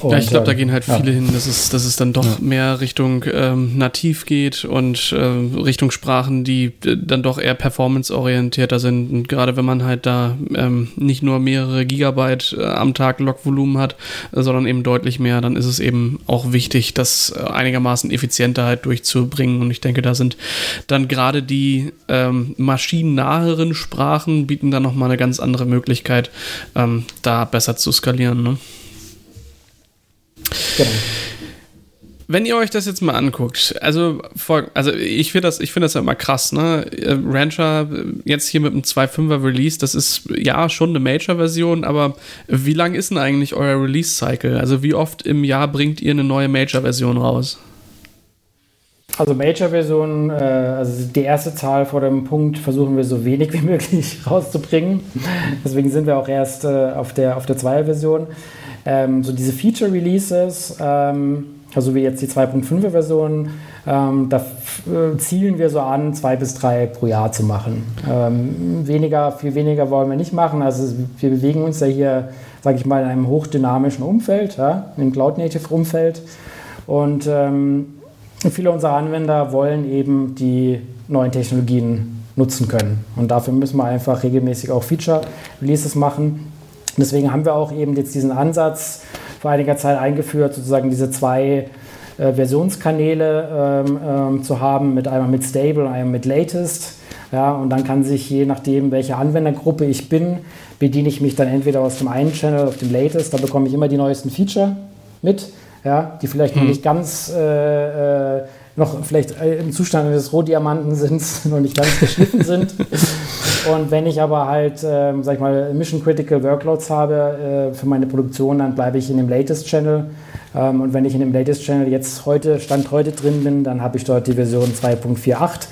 Und, ja, ich glaube, da ähm, gehen halt viele ja. hin, dass es, dass es dann doch ja. mehr Richtung ähm, nativ geht und äh, Richtung Sprachen, die äh, dann doch eher performanceorientierter sind. Und gerade wenn man halt da ähm, nicht nur mehrere Gigabyte äh, am Tag Logvolumen hat, äh, sondern eben deutlich mehr, dann ist es eben auch wichtig, das äh, einigermaßen effizienter halt durchzubringen. Und ich denke, da sind dann gerade die ähm, maschinennaheren Sprachen bieten dann nochmal eine ganz andere Möglichkeit, ähm, da besser zu skalieren. Ne? Genau. Wenn ihr euch das jetzt mal anguckt, also, also ich finde das, find das ja immer krass, ne? Rancher jetzt hier mit einem 2.5er Release, das ist ja schon eine Major-Version, aber wie lang ist denn eigentlich euer Release-Cycle? Also wie oft im Jahr bringt ihr eine neue Major-Version raus? Also Major-Version, äh, also die erste Zahl vor dem Punkt versuchen wir so wenig wie möglich rauszubringen. Deswegen sind wir auch erst äh, auf der, auf der Zweier-Version. Ähm, so diese Feature-Releases, ähm, also wie jetzt die 2.5er Version, ähm, da äh, zielen wir so an, zwei bis drei pro Jahr zu machen. Ähm, weniger, viel weniger wollen wir nicht machen. Also wir bewegen uns ja hier, sage ich mal, in einem hochdynamischen Umfeld, ja, einem Cloud-Native-Umfeld. Und ähm, viele unserer Anwender wollen eben die neuen Technologien nutzen können. Und dafür müssen wir einfach regelmäßig auch Feature-Releases machen. Deswegen haben wir auch eben jetzt diesen Ansatz vor einiger Zeit eingeführt, sozusagen diese zwei äh, Versionskanäle ähm, ähm, zu haben, mit einmal mit Stable und einmal mit Latest. Ja, und dann kann sich je nachdem, welche Anwendergruppe ich bin, bediene ich mich dann entweder aus dem einen Channel auf dem Latest, da bekomme ich immer die neuesten Feature mit. ja, die vielleicht hm. noch nicht ganz äh, äh, noch vielleicht äh, im Zustand des Rohdiamanten sind, noch nicht ganz geschliffen sind. Und wenn ich aber halt, äh, sag ich mal, Mission Critical Workloads habe äh, für meine Produktion, dann bleibe ich in dem Latest Channel. Ähm, und wenn ich in dem Latest Channel jetzt heute, Stand heute drin bin, dann habe ich dort die Version 2.48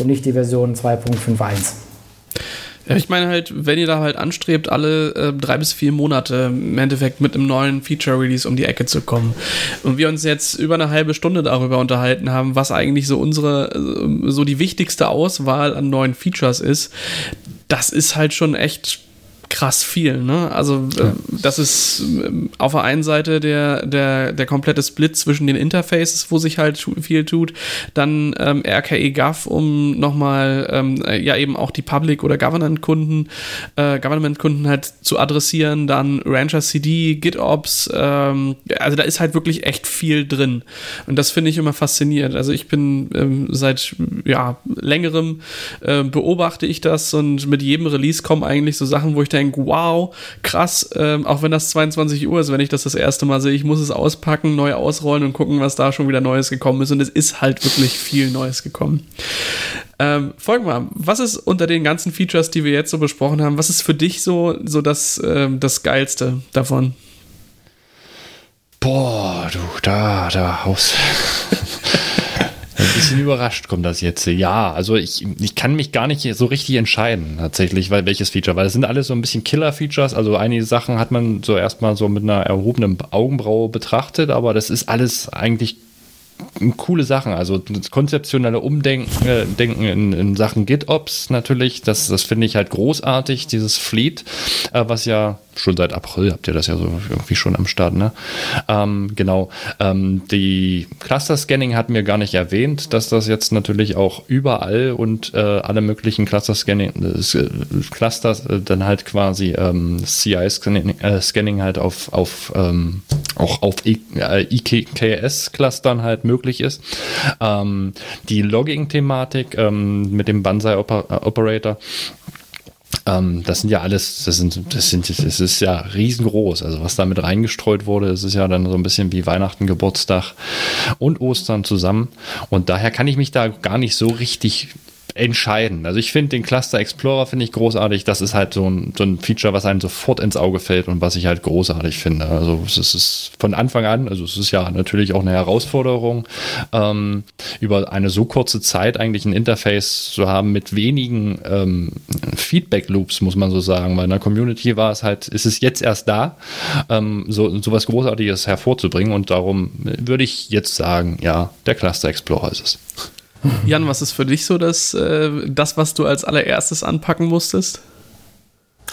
und nicht die Version 2.51. Ja, ich meine halt, wenn ihr da halt anstrebt, alle äh, drei bis vier Monate im Endeffekt mit einem neuen Feature-Release um die Ecke zu kommen. Und wir uns jetzt über eine halbe Stunde darüber unterhalten haben, was eigentlich so unsere, äh, so die wichtigste Auswahl an neuen Features ist, das ist halt schon echt krass viel. Ne? Also äh, ja. das ist äh, auf der einen Seite der, der, der komplette Split zwischen den Interfaces, wo sich halt viel tut, dann ähm, RKE Gov, um nochmal ähm, äh, ja eben auch die Public- oder Government-Kunden äh, Government-Kunden halt zu adressieren, dann Rancher CD, GitOps, ähm, also da ist halt wirklich echt viel drin. Und das finde ich immer faszinierend. Also ich bin ähm, seit ja, längerem äh, beobachte ich das und mit jedem Release kommen eigentlich so Sachen, wo ich denke, denke, wow, krass, ähm, auch wenn das 22 Uhr ist, wenn ich das das erste Mal sehe, ich muss es auspacken, neu ausrollen und gucken, was da schon wieder Neues gekommen ist. Und es ist halt wirklich viel Neues gekommen. Ähm, folgen mal, was ist unter den ganzen Features, die wir jetzt so besprochen haben, was ist für dich so, so das, ähm, das Geilste davon? Boah, du, da, da, Haus. Ein bisschen überrascht kommt das jetzt. Ja, also ich, ich kann mich gar nicht so richtig entscheiden, tatsächlich, weil welches Feature, weil es sind alles so ein bisschen Killer-Features. Also einige Sachen hat man so erstmal so mit einer erhobenen Augenbraue betrachtet, aber das ist alles eigentlich coole Sachen. Also das konzeptionelle Umdenken äh, Denken in, in, Sachen GitOps natürlich, das, das finde ich halt großartig, dieses Fleet, äh, was ja schon seit April habt ihr das ja so irgendwie schon am Start, ne? Ähm, genau. Ähm, die Cluster-Scanning hatten wir gar nicht erwähnt, dass das jetzt natürlich auch überall und äh, alle möglichen Cluster-Scanning, äh, Clusters äh, dann halt quasi ähm, CI-Scanning äh, Scanning halt auf, auf ähm, auch auf IKS-Clustern halt möglich ist. Ähm, die Logging-Thematik ähm, mit dem Banzai-Operator ähm, das sind ja alles, das sind, das sind, das ist ja riesengroß. Also was da mit reingestreut wurde, das ist ja dann so ein bisschen wie Weihnachten, Geburtstag und Ostern zusammen. Und daher kann ich mich da gar nicht so richtig entscheiden. Also ich finde den Cluster Explorer finde ich großartig. Das ist halt so ein, so ein Feature, was einem sofort ins Auge fällt und was ich halt großartig finde. Also es ist von Anfang an, also es ist ja natürlich auch eine Herausforderung, ähm, über eine so kurze Zeit eigentlich ein Interface zu haben mit wenigen ähm, Feedback Loops, muss man so sagen, weil in der Community war es halt, ist es jetzt erst da, ähm, so, was Großartiges hervorzubringen und darum würde ich jetzt sagen, ja, der Cluster Explorer ist es. Jan, was ist für dich so das, äh, das, was du als allererstes anpacken musstest?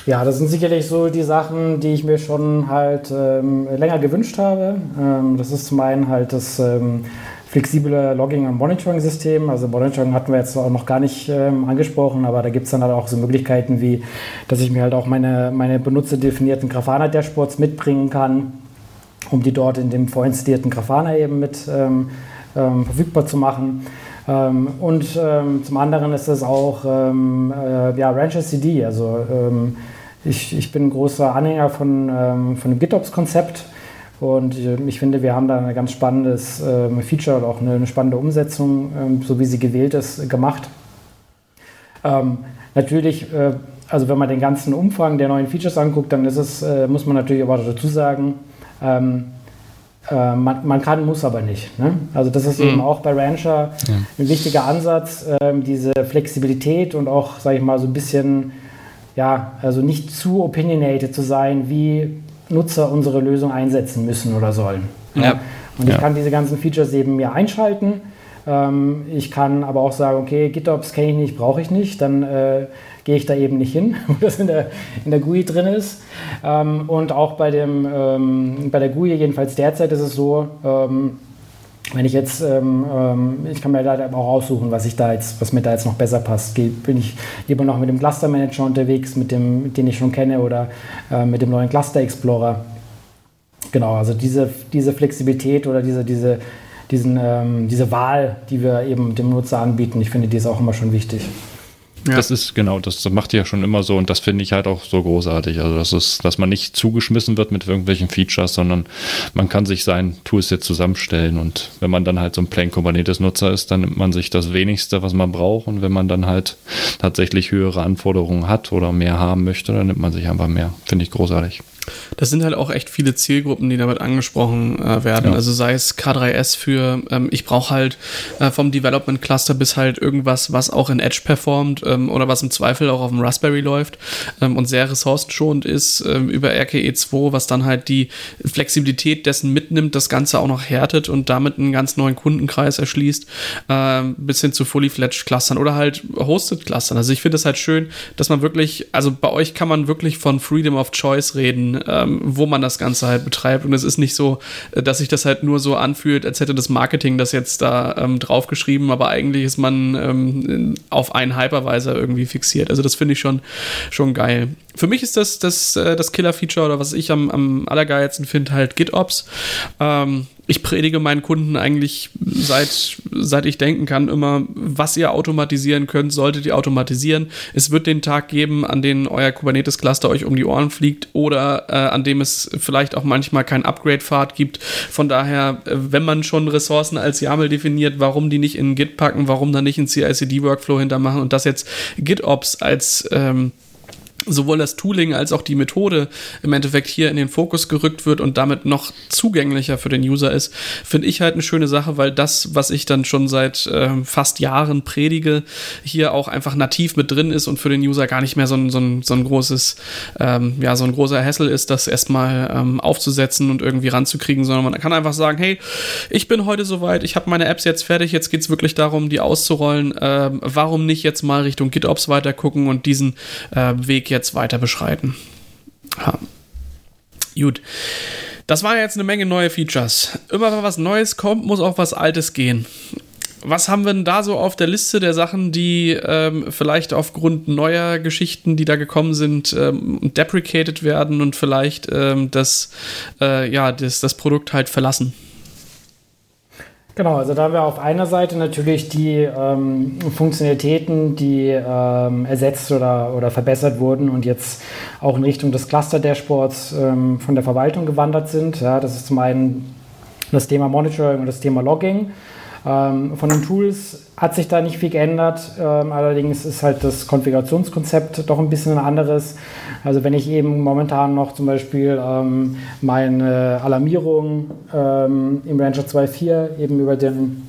Ja, das sind sicherlich so die Sachen, die ich mir schon halt ähm, länger gewünscht habe. Ähm, das ist zum einen halt das ähm, flexible Logging- und Monitoring-System. Also Monitoring hatten wir jetzt auch noch gar nicht ähm, angesprochen, aber da gibt es dann halt auch so Möglichkeiten wie, dass ich mir halt auch meine, meine benutzerdefinierten Grafana-Dashboards mitbringen kann, um die dort in dem vorinstallierten Grafana eben mit ähm, ähm, verfügbar zu machen. Ähm, und ähm, zum anderen ist es auch ähm, äh, ja, Rancher CD. Also ähm, ich, ich bin ein großer Anhänger von, ähm, von dem GitOps-Konzept. Und äh, ich finde, wir haben da ein ganz spannendes äh, Feature oder auch eine, eine spannende Umsetzung, ähm, so wie sie gewählt ist, gemacht. Ähm, natürlich, äh, also wenn man den ganzen Umfang der neuen Features anguckt, dann ist es, äh, muss man natürlich aber dazu sagen, ähm, äh, man, man, kann, muss aber nicht. Ne? Also das ist mhm. eben auch bei Rancher ja. ein wichtiger Ansatz, ähm, diese Flexibilität und auch, sage ich mal, so ein bisschen, ja, also nicht zu opinionated zu sein, wie Nutzer unsere Lösung einsetzen müssen oder sollen. Ja. Ja? Und ich kann diese ganzen Features eben mir einschalten. Ähm, ich kann aber auch sagen, okay, GitOps kenne ich nicht, brauche ich nicht. Dann äh, gehe ich da eben nicht hin, wo das in der, in der GUI drin ist. Ähm, und auch bei, dem, ähm, bei der GUI, jedenfalls derzeit ist es so, ähm, wenn ich jetzt, ähm, ähm, ich kann mir da auch aussuchen, was ich da jetzt, was mir da jetzt noch besser passt. Bin ich lieber noch mit dem Cluster Manager unterwegs, mit dem, den ich schon kenne, oder äh, mit dem neuen Cluster Explorer. Genau, also diese, diese Flexibilität oder diese, diese, diesen, ähm, diese Wahl, die wir eben dem Nutzer anbieten, ich finde, die ist auch immer schon wichtig. Das ist genau, das macht ihr ja schon immer so und das finde ich halt auch so großartig. Also das ist, dass man nicht zugeschmissen wird mit irgendwelchen Features, sondern man kann sich sein Toolset zusammenstellen und wenn man dann halt so ein Plain Kubernetes Nutzer ist, dann nimmt man sich das wenigste, was man braucht und wenn man dann halt tatsächlich höhere Anforderungen hat oder mehr haben möchte, dann nimmt man sich einfach mehr. Finde ich großartig. Das sind halt auch echt viele Zielgruppen, die damit angesprochen äh, werden. Ja. Also sei es K3S für, ähm, ich brauche halt äh, vom Development Cluster bis halt irgendwas, was auch in Edge performt ähm, oder was im Zweifel auch auf dem Raspberry läuft ähm, und sehr ressourcenschonend ist ähm, über RKE2, was dann halt die Flexibilität dessen mitnimmt, das Ganze auch noch härtet und damit einen ganz neuen Kundenkreis erschließt, ähm, bis hin zu Fully Fledged Clustern oder halt Hosted Clustern. Also ich finde es halt schön, dass man wirklich, also bei euch kann man wirklich von Freedom of Choice reden ähm, wo man das Ganze halt betreibt. Und es ist nicht so, äh, dass sich das halt nur so anfühlt, als hätte das Marketing das jetzt da ähm, draufgeschrieben, aber eigentlich ist man ähm, auf einen Hypervisor irgendwie fixiert. Also das finde ich schon, schon geil. Für mich ist das das, äh, das Killer-Feature oder was ich am, am allergeilsten finde, halt GitOps. Ähm, ich predige meinen Kunden eigentlich seit, seit ich denken kann immer, was ihr automatisieren könnt, solltet ihr automatisieren. Es wird den Tag geben, an dem euer Kubernetes-Cluster euch um die Ohren fliegt oder äh, an dem es vielleicht auch manchmal kein Upgrade-Pfad gibt. Von daher, äh, wenn man schon Ressourcen als YAML definiert, warum die nicht in Git packen, warum da nicht in CI-CD-Workflow hintermachen und das jetzt GitOps als ähm, sowohl das Tooling als auch die Methode im Endeffekt hier in den Fokus gerückt wird und damit noch zugänglicher für den User ist, finde ich halt eine schöne Sache, weil das, was ich dann schon seit äh, fast Jahren predige, hier auch einfach nativ mit drin ist und für den User gar nicht mehr so ein, so ein, so ein großes, ähm, ja, so ein großer Hassel ist, das erstmal ähm, aufzusetzen und irgendwie ranzukriegen, sondern man kann einfach sagen, hey, ich bin heute soweit, ich habe meine Apps jetzt fertig, jetzt geht es wirklich darum, die auszurollen. Ähm, warum nicht jetzt mal Richtung GitOps weiter gucken und diesen äh, Weg jetzt jetzt weiter beschreiten. Ja. Gut. Das waren jetzt eine Menge neue Features. Immer wenn was Neues kommt, muss auch was Altes gehen. Was haben wir denn da so auf der Liste der Sachen, die ähm, vielleicht aufgrund neuer Geschichten, die da gekommen sind, ähm, deprecated werden und vielleicht ähm, das, äh, ja, das, das Produkt halt verlassen? Genau, also da haben wir auf einer Seite natürlich die ähm, Funktionalitäten, die ähm, ersetzt oder, oder verbessert wurden und jetzt auch in Richtung des Cluster-Dashboards ähm, von der Verwaltung gewandert sind. Ja, das ist zum einen das Thema Monitoring und das Thema Logging. Ähm, von den Tools hat sich da nicht viel geändert. Ähm, allerdings ist halt das Konfigurationskonzept doch ein bisschen ein anderes. Also wenn ich eben momentan noch zum Beispiel ähm, meine Alarmierung im Rancher 2.4 eben über, den,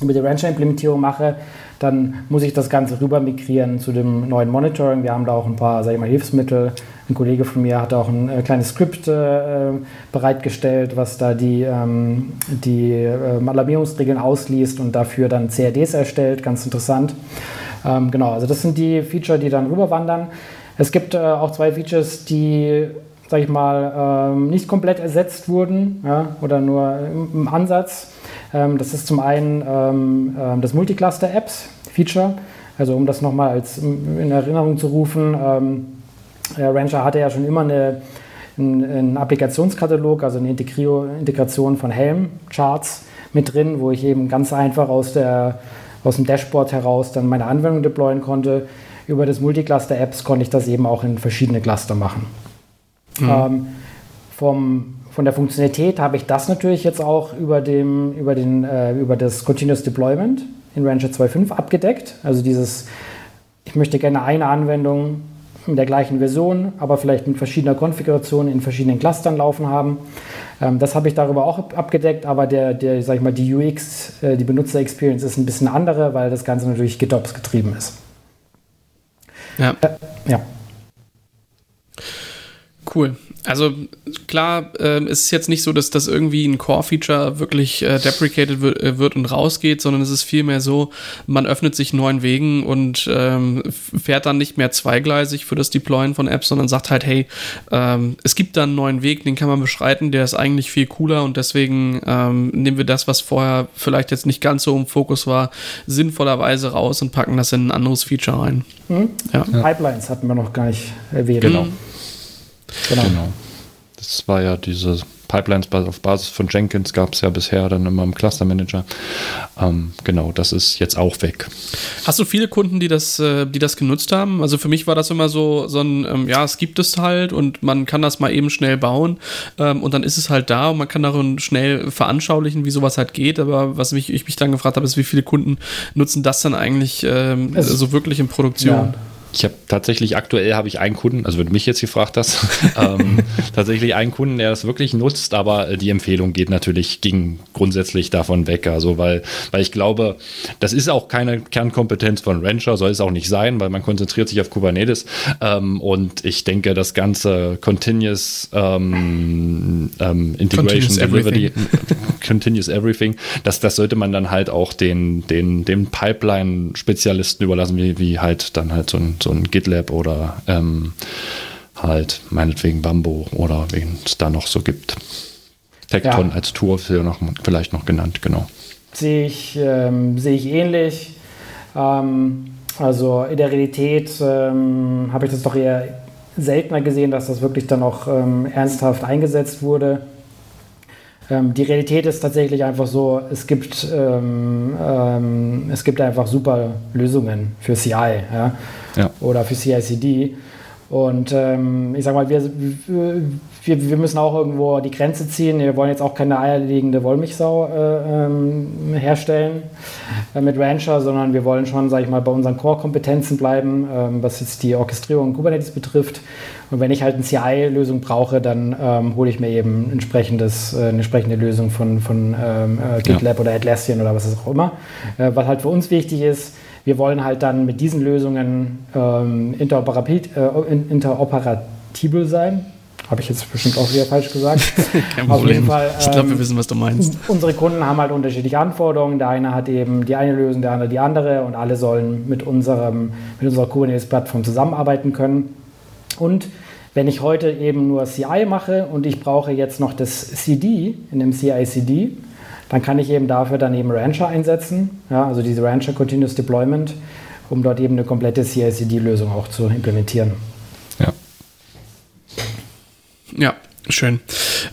über die Rancher-Implementierung mache, dann muss ich das Ganze rüber migrieren zu dem neuen Monitoring. Wir haben da auch ein paar sag ich mal, Hilfsmittel. Ein Kollege von mir hat auch ein äh, kleines Skript äh, bereitgestellt, was da die, ähm, die äh, Alarmierungsregeln ausliest und dafür dann CRDs erstellt. Ganz interessant. Ähm, genau, also das sind die Feature, die dann rüberwandern. Es gibt äh, auch zwei Features, die sag ich mal, ähm, nicht komplett ersetzt wurden ja, oder nur im, im Ansatz. Ähm, das ist zum einen ähm, ähm, das Multicluster-Apps-Feature. Also um das nochmal in Erinnerung zu rufen, Rancher hatte ja schon immer eine, einen, Applikationskatalog, also eine Integration von Helm-Charts mit drin, wo ich eben ganz einfach aus, der, aus dem Dashboard heraus dann meine Anwendung deployen konnte. Über das Multicluster-Apps konnte ich das eben auch in verschiedene Cluster machen. Mhm. Ähm, vom von der Funktionalität habe ich das natürlich jetzt auch über, dem, über, den, äh, über das Continuous Deployment in Rancher 2.5 abgedeckt. Also dieses, ich möchte gerne eine Anwendung in der gleichen Version, aber vielleicht mit verschiedener Konfiguration in verschiedenen Clustern laufen haben. Ähm, das habe ich darüber auch abgedeckt, aber der, der, sag ich mal, die UX, äh, die Benutzer-Experience ist ein bisschen andere, weil das Ganze natürlich GitOps getrieben ist. Ja. Äh, ja. Cool. Also klar, äh, ist jetzt nicht so, dass das irgendwie ein Core-Feature wirklich äh, deprecated wird, äh, wird, und rausgeht, sondern es ist vielmehr so, man öffnet sich neuen Wegen und ähm, fährt dann nicht mehr zweigleisig für das Deployen von Apps, sondern sagt halt, hey, ähm, es gibt da einen neuen Weg, den kann man beschreiten, der ist eigentlich viel cooler und deswegen ähm, nehmen wir das, was vorher vielleicht jetzt nicht ganz so im Fokus war, sinnvollerweise raus und packen das in ein anderes Feature rein. Mhm. Ja. Pipelines hatten wir noch gar nicht erwähnt. Genau. Genau. genau. Das war ja diese Pipelines auf Basis von Jenkins gab es ja bisher dann immer im Cluster Manager. Ähm, genau, das ist jetzt auch weg. Hast du viele Kunden, die das, äh, die das genutzt haben? Also für mich war das immer so, so ein, ähm, ja, es gibt es halt und man kann das mal eben schnell bauen ähm, und dann ist es halt da und man kann darin schnell veranschaulichen, wie sowas halt geht. Aber was mich, ich mich dann gefragt habe, ist, wie viele Kunden nutzen das dann eigentlich ähm, so wirklich in Produktion? Ja. Ich habe tatsächlich aktuell habe ich einen Kunden, also wenn du mich jetzt gefragt hast, ähm, tatsächlich einen Kunden, der das wirklich nutzt, aber die Empfehlung geht natürlich ging grundsätzlich davon weg, also weil weil ich glaube, das ist auch keine Kernkompetenz von Rancher, soll es auch nicht sein, weil man konzentriert sich auf Kubernetes ähm, und ich denke, das ganze Continuous ähm, ähm Integration continuous Delivery, everything. Continuous Everything, das das sollte man dann halt auch den den den Pipeline Spezialisten überlassen, wie wie halt dann halt so ein so ein GitLab oder ähm, halt meinetwegen Bambo oder wen es da noch so gibt. Tekton ja. als Tour noch, vielleicht noch genannt, genau. Sehe ich, ähm, sehe ich ähnlich. Ähm, also in der Realität ähm, habe ich das doch eher seltener gesehen, dass das wirklich dann auch ähm, ernsthaft eingesetzt wurde. Ähm, die Realität ist tatsächlich einfach so, es gibt, ähm, ähm, es gibt einfach super Lösungen für CI ja? Ja. oder für CI/CD. Und ähm, ich sage mal, wir, wir, wir müssen auch irgendwo die Grenze ziehen. Wir wollen jetzt auch keine eierlegende Wollmilchsau äh, ähm, herstellen äh, mit Rancher, sondern wir wollen schon, sage ich mal, bei unseren Core-Kompetenzen bleiben, ähm, was jetzt die Orchestrierung Kubernetes betrifft. Und wenn ich halt eine CI-Lösung brauche, dann ähm, hole ich mir eben entsprechendes, äh, eine entsprechende Lösung von, von ähm, äh, GitLab ja. oder Atlassian oder was auch immer. Äh, was halt für uns wichtig ist, wir wollen halt dann mit diesen Lösungen ähm, interoperabil, äh, interoperabel sein. Habe ich jetzt bestimmt auch wieder falsch gesagt. Kein Auf Problem. jeden Fall, ähm, ich glaube, wir wissen, was du meinst. Unsere Kunden haben halt unterschiedliche Anforderungen. Der eine hat eben die eine Lösung, der andere die andere und alle sollen mit, unserem, mit unserer Kubernetes-Plattform zusammenarbeiten können. Und wenn ich heute eben nur CI mache und ich brauche jetzt noch das CD in dem CI-CD, dann kann ich eben dafür dann eben Rancher einsetzen, ja, also diese Rancher Continuous Deployment, um dort eben eine komplette CI-CD-Lösung auch zu implementieren. Ja. Ja, Schön.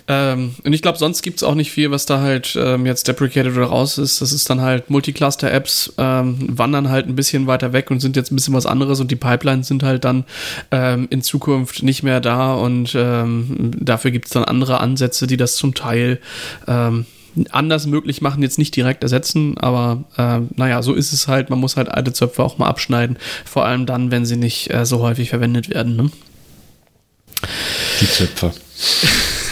Ähm, und ich glaube, sonst gibt es auch nicht viel, was da halt ähm, jetzt deprecated oder raus ist. Das ist dann halt Multicluster-Apps ähm, wandern halt ein bisschen weiter weg und sind jetzt ein bisschen was anderes und die Pipelines sind halt dann ähm, in Zukunft nicht mehr da und ähm, dafür gibt es dann andere Ansätze, die das zum Teil ähm, anders möglich machen, jetzt nicht direkt ersetzen, aber äh, naja, so ist es halt. Man muss halt alte Zöpfe auch mal abschneiden, vor allem dann, wenn sie nicht äh, so häufig verwendet werden. Ne? Die Zöpfe.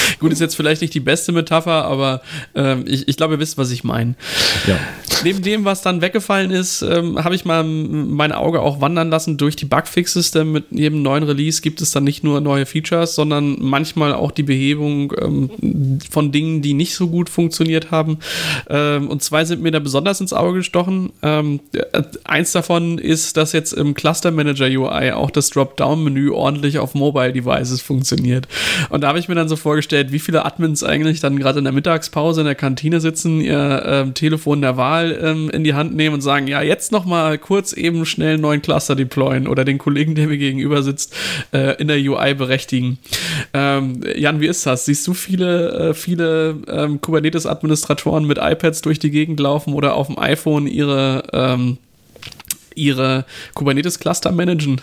Gut, ist jetzt vielleicht nicht die beste Metapher, aber ähm, ich, ich glaube, ihr wisst, was ich meine. Ja. Neben dem, was dann weggefallen ist, ähm, habe ich mal mein Auge auch wandern lassen durch die Bugfixes, denn mit jedem neuen Release gibt es dann nicht nur neue Features, sondern manchmal auch die Behebung ähm, von Dingen, die nicht so gut funktioniert haben. Ähm, und zwei sind mir da besonders ins Auge gestochen. Ähm, äh, eins davon ist, dass jetzt im Cluster Manager UI auch das Dropdown-Menü ordentlich auf Mobile Devices funktioniert. Und da habe ich mir dann so vorgestellt, wie viele Admins eigentlich dann gerade in der Mittagspause in der Kantine sitzen, ihr ähm, Telefon der Wahl ähm, in die Hand nehmen und sagen, ja, jetzt noch mal kurz eben schnell einen neuen Cluster deployen oder den Kollegen, der mir gegenüber sitzt, äh, in der UI berechtigen. Ähm, Jan, wie ist das? Siehst du viele, äh, viele ähm, Kubernetes-Administratoren mit iPads durch die Gegend laufen oder auf dem iPhone ihre, ähm, ihre Kubernetes-Cluster managen?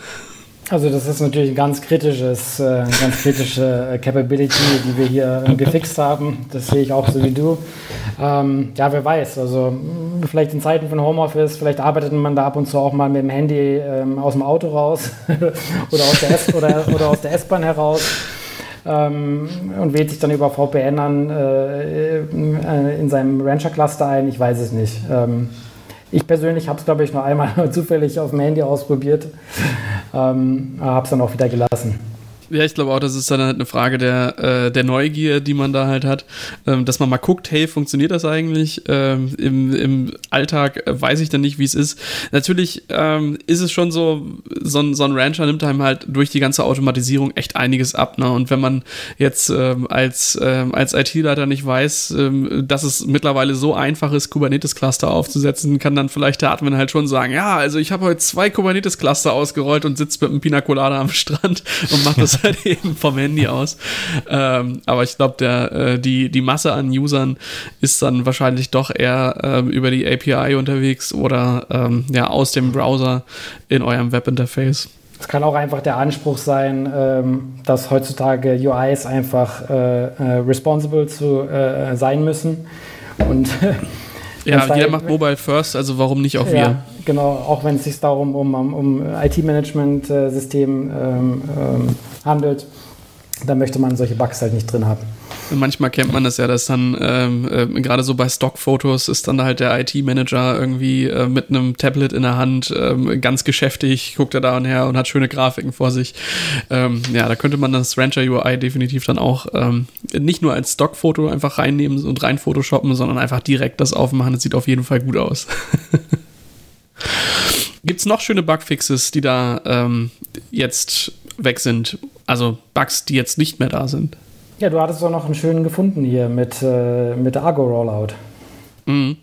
Also das ist natürlich ein ganz kritisches, äh, ganz kritische äh, Capability, die wir hier äh, gefixt haben. Das sehe ich auch so wie du. Ähm, ja, wer weiß. Also hm, vielleicht in Zeiten von Homeoffice, vielleicht arbeitet man da ab und zu auch mal mit dem Handy ähm, aus dem Auto raus oder aus der S oder, oder aus der S-Bahn heraus. Ähm, und wählt sich dann über VPN an äh, äh, in seinem Rancher-Cluster ein. Ich weiß es nicht. Ähm, ich persönlich habe es, glaube ich, nur einmal zufällig auf dem Handy ausprobiert, ähm, habe es dann auch wieder gelassen. Ja, ich glaube auch, das ist dann halt eine Frage der, äh, der Neugier, die man da halt hat, ähm, dass man mal guckt, hey, funktioniert das eigentlich? Ähm, im, Im Alltag äh, weiß ich dann nicht, wie es ist. Natürlich ähm, ist es schon so, so ein, so ein Rancher nimmt einem halt durch die ganze Automatisierung echt einiges ab. Ne? Und wenn man jetzt ähm, als, ähm, als IT-Leiter nicht weiß, ähm, dass es mittlerweile so einfach ist, Kubernetes-Cluster aufzusetzen, kann dann vielleicht der Admin halt schon sagen, ja, also ich habe heute zwei Kubernetes-Cluster ausgerollt und sitze mit einem Pina Colada am Strand und mache das halt eben vom Handy aus. Ähm, aber ich glaube, äh, die die Masse an Usern ist dann wahrscheinlich doch eher ähm, über die API unterwegs oder ähm, ja aus dem Browser in eurem Webinterface. Es kann auch einfach der Anspruch sein, ähm, dass heutzutage UIs einfach äh, äh, responsible zu äh, sein müssen. Und ja, jeder macht Mobile First, also warum nicht auch wir? Ja, genau, auch wenn es sich darum um, um, um IT-Management-System ähm, ähm, handelt, dann möchte man solche Bugs halt nicht drin haben. Manchmal kennt man das ja, dass dann ähm, äh, gerade so bei Stockfotos ist dann halt der IT-Manager irgendwie äh, mit einem Tablet in der Hand, ähm, ganz geschäftig, guckt er da und her und hat schöne Grafiken vor sich. Ähm, ja, da könnte man das Rancher UI definitiv dann auch ähm, nicht nur als Stockfoto einfach reinnehmen und rein photoshoppen, sondern einfach direkt das aufmachen. Das sieht auf jeden Fall gut aus. Gibt es noch schöne Bugfixes, die da ähm, jetzt weg sind? Also Bugs, die jetzt nicht mehr da sind? Ja, du hattest doch noch einen schönen gefunden hier mit, äh, mit Argo Rollout. Mhm.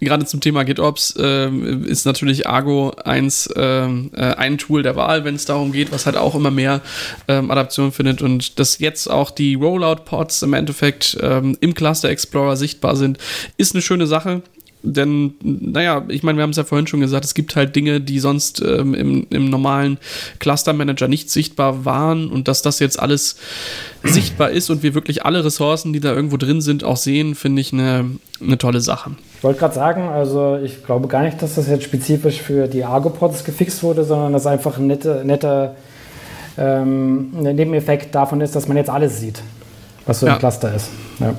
Gerade zum Thema GitOps äh, ist natürlich Argo eins, äh, ein Tool der Wahl, wenn es darum geht, was halt auch immer mehr ähm, Adaption findet und dass jetzt auch die Rollout-Pods im Endeffekt ähm, im Cluster Explorer sichtbar sind, ist eine schöne Sache. Denn, naja, ich meine, wir haben es ja vorhin schon gesagt, es gibt halt Dinge, die sonst ähm, im, im normalen Cluster Manager nicht sichtbar waren und dass das jetzt alles sichtbar ist und wir wirklich alle Ressourcen, die da irgendwo drin sind, auch sehen, finde ich eine, eine tolle Sache. Ich wollte gerade sagen, also ich glaube gar nicht, dass das jetzt spezifisch für die Argo-Pods gefixt wurde, sondern dass einfach ein netter nette, ähm, Nebeneffekt davon ist, dass man jetzt alles sieht, was so ja. im Cluster ist. Ja.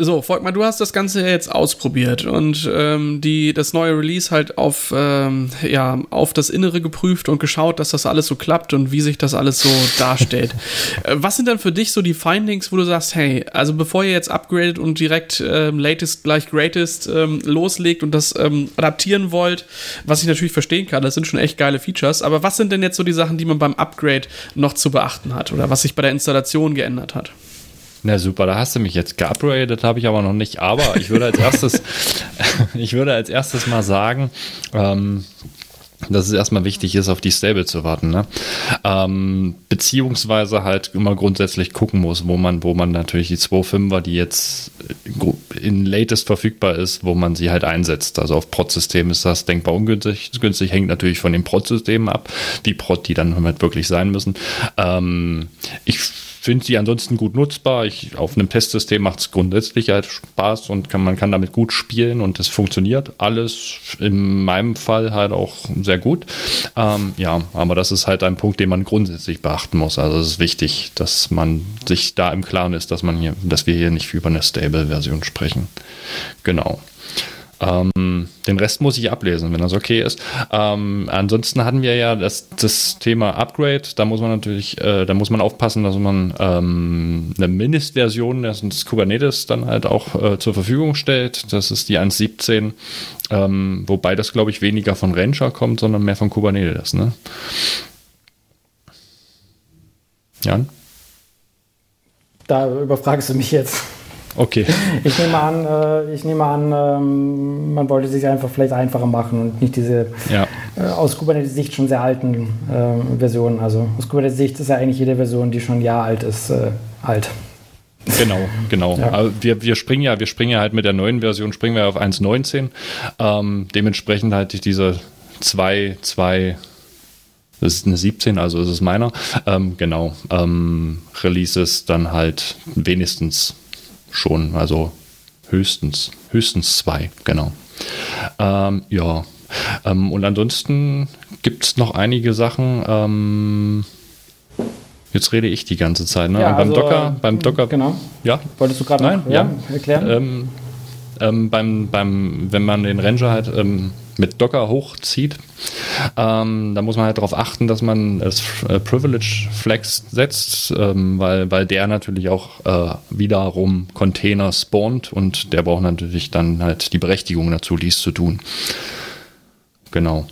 So, Volkmar, du hast das Ganze jetzt ausprobiert und ähm, die, das neue Release halt auf, ähm, ja, auf das Innere geprüft und geschaut, dass das alles so klappt und wie sich das alles so darstellt. Äh, was sind dann für dich so die Findings, wo du sagst, hey, also bevor ihr jetzt upgradet und direkt ähm, latest gleich greatest ähm, loslegt und das ähm, adaptieren wollt, was ich natürlich verstehen kann, das sind schon echt geile Features, aber was sind denn jetzt so die Sachen, die man beim Upgrade noch zu beachten hat oder was sich bei der Installation geändert hat? Na super, da hast du mich jetzt geupgradet, habe ich aber noch nicht. Aber ich würde als erstes, ich würde als erstes mal sagen, ähm, dass es erstmal wichtig ist, auf die Stable zu warten. Ne? Ähm, beziehungsweise halt immer grundsätzlich gucken muss, wo man, wo man natürlich die 2.5er, die jetzt in latest verfügbar ist, wo man sie halt einsetzt. Also auf Prot-System ist das denkbar ungünstig. Günstig hängt natürlich von den Prot-Systemen ab, wie Prot die dann halt wirklich sein müssen. Ähm, ich finde sie ansonsten gut nutzbar. Ich, auf einem Testsystem macht es grundsätzlich halt Spaß und kann, man kann damit gut spielen und es funktioniert alles in meinem Fall halt auch sehr gut. Ähm, ja, aber das ist halt ein Punkt, den man grundsätzlich beachten muss. Also es ist wichtig, dass man sich da im Klaren ist, dass man hier, dass wir hier nicht über eine Stable-Version sprechen. Genau. Ähm, den Rest muss ich ablesen, wenn das okay ist. Ähm, ansonsten hatten wir ja das, das Thema Upgrade. Da muss man natürlich, äh, da muss man aufpassen, dass man ähm, eine Mindestversion des Kubernetes dann halt auch äh, zur Verfügung stellt. Das ist die 1.17, ähm, wobei das, glaube ich, weniger von Rancher kommt, sondern mehr von Kubernetes. Ne? Jan? Da überfragst du mich jetzt. Okay. Ich nehme an, äh, ich nehme an ähm, man wollte sich einfach vielleicht einfacher machen und nicht diese ja. äh, aus Kubernetes-Sicht schon sehr alten äh, Versionen. Also aus Kubernetes-Sicht ist ja eigentlich jede Version, die schon ein Jahr alt ist, alt. Genau, genau. Ja. Aber wir, wir springen ja, wir springen ja halt mit der neuen Version, springen wir auf 1.19. Ähm, dementsprechend halt diese zwei, zwei das ist eine 17, also ist es meiner. Ähm, genau. Ähm, Releases dann halt wenigstens schon, also höchstens, höchstens zwei, genau. Ähm, ja, ähm, und ansonsten gibt es noch einige Sachen. Ähm, jetzt rede ich die ganze Zeit. Ne? Ja, beim also, Docker, beim Docker. Genau. Ja. Wolltest du gerade ja, ja, erklären? Ähm, beim, beim, wenn man den Ranger halt ähm, mit Docker hochzieht, ähm, da muss man halt darauf achten, dass man das äh, Privilege Flex setzt, ähm, weil, weil der natürlich auch äh, wiederum Container spawnt und der braucht natürlich dann halt die Berechtigung dazu, dies zu tun. Genau.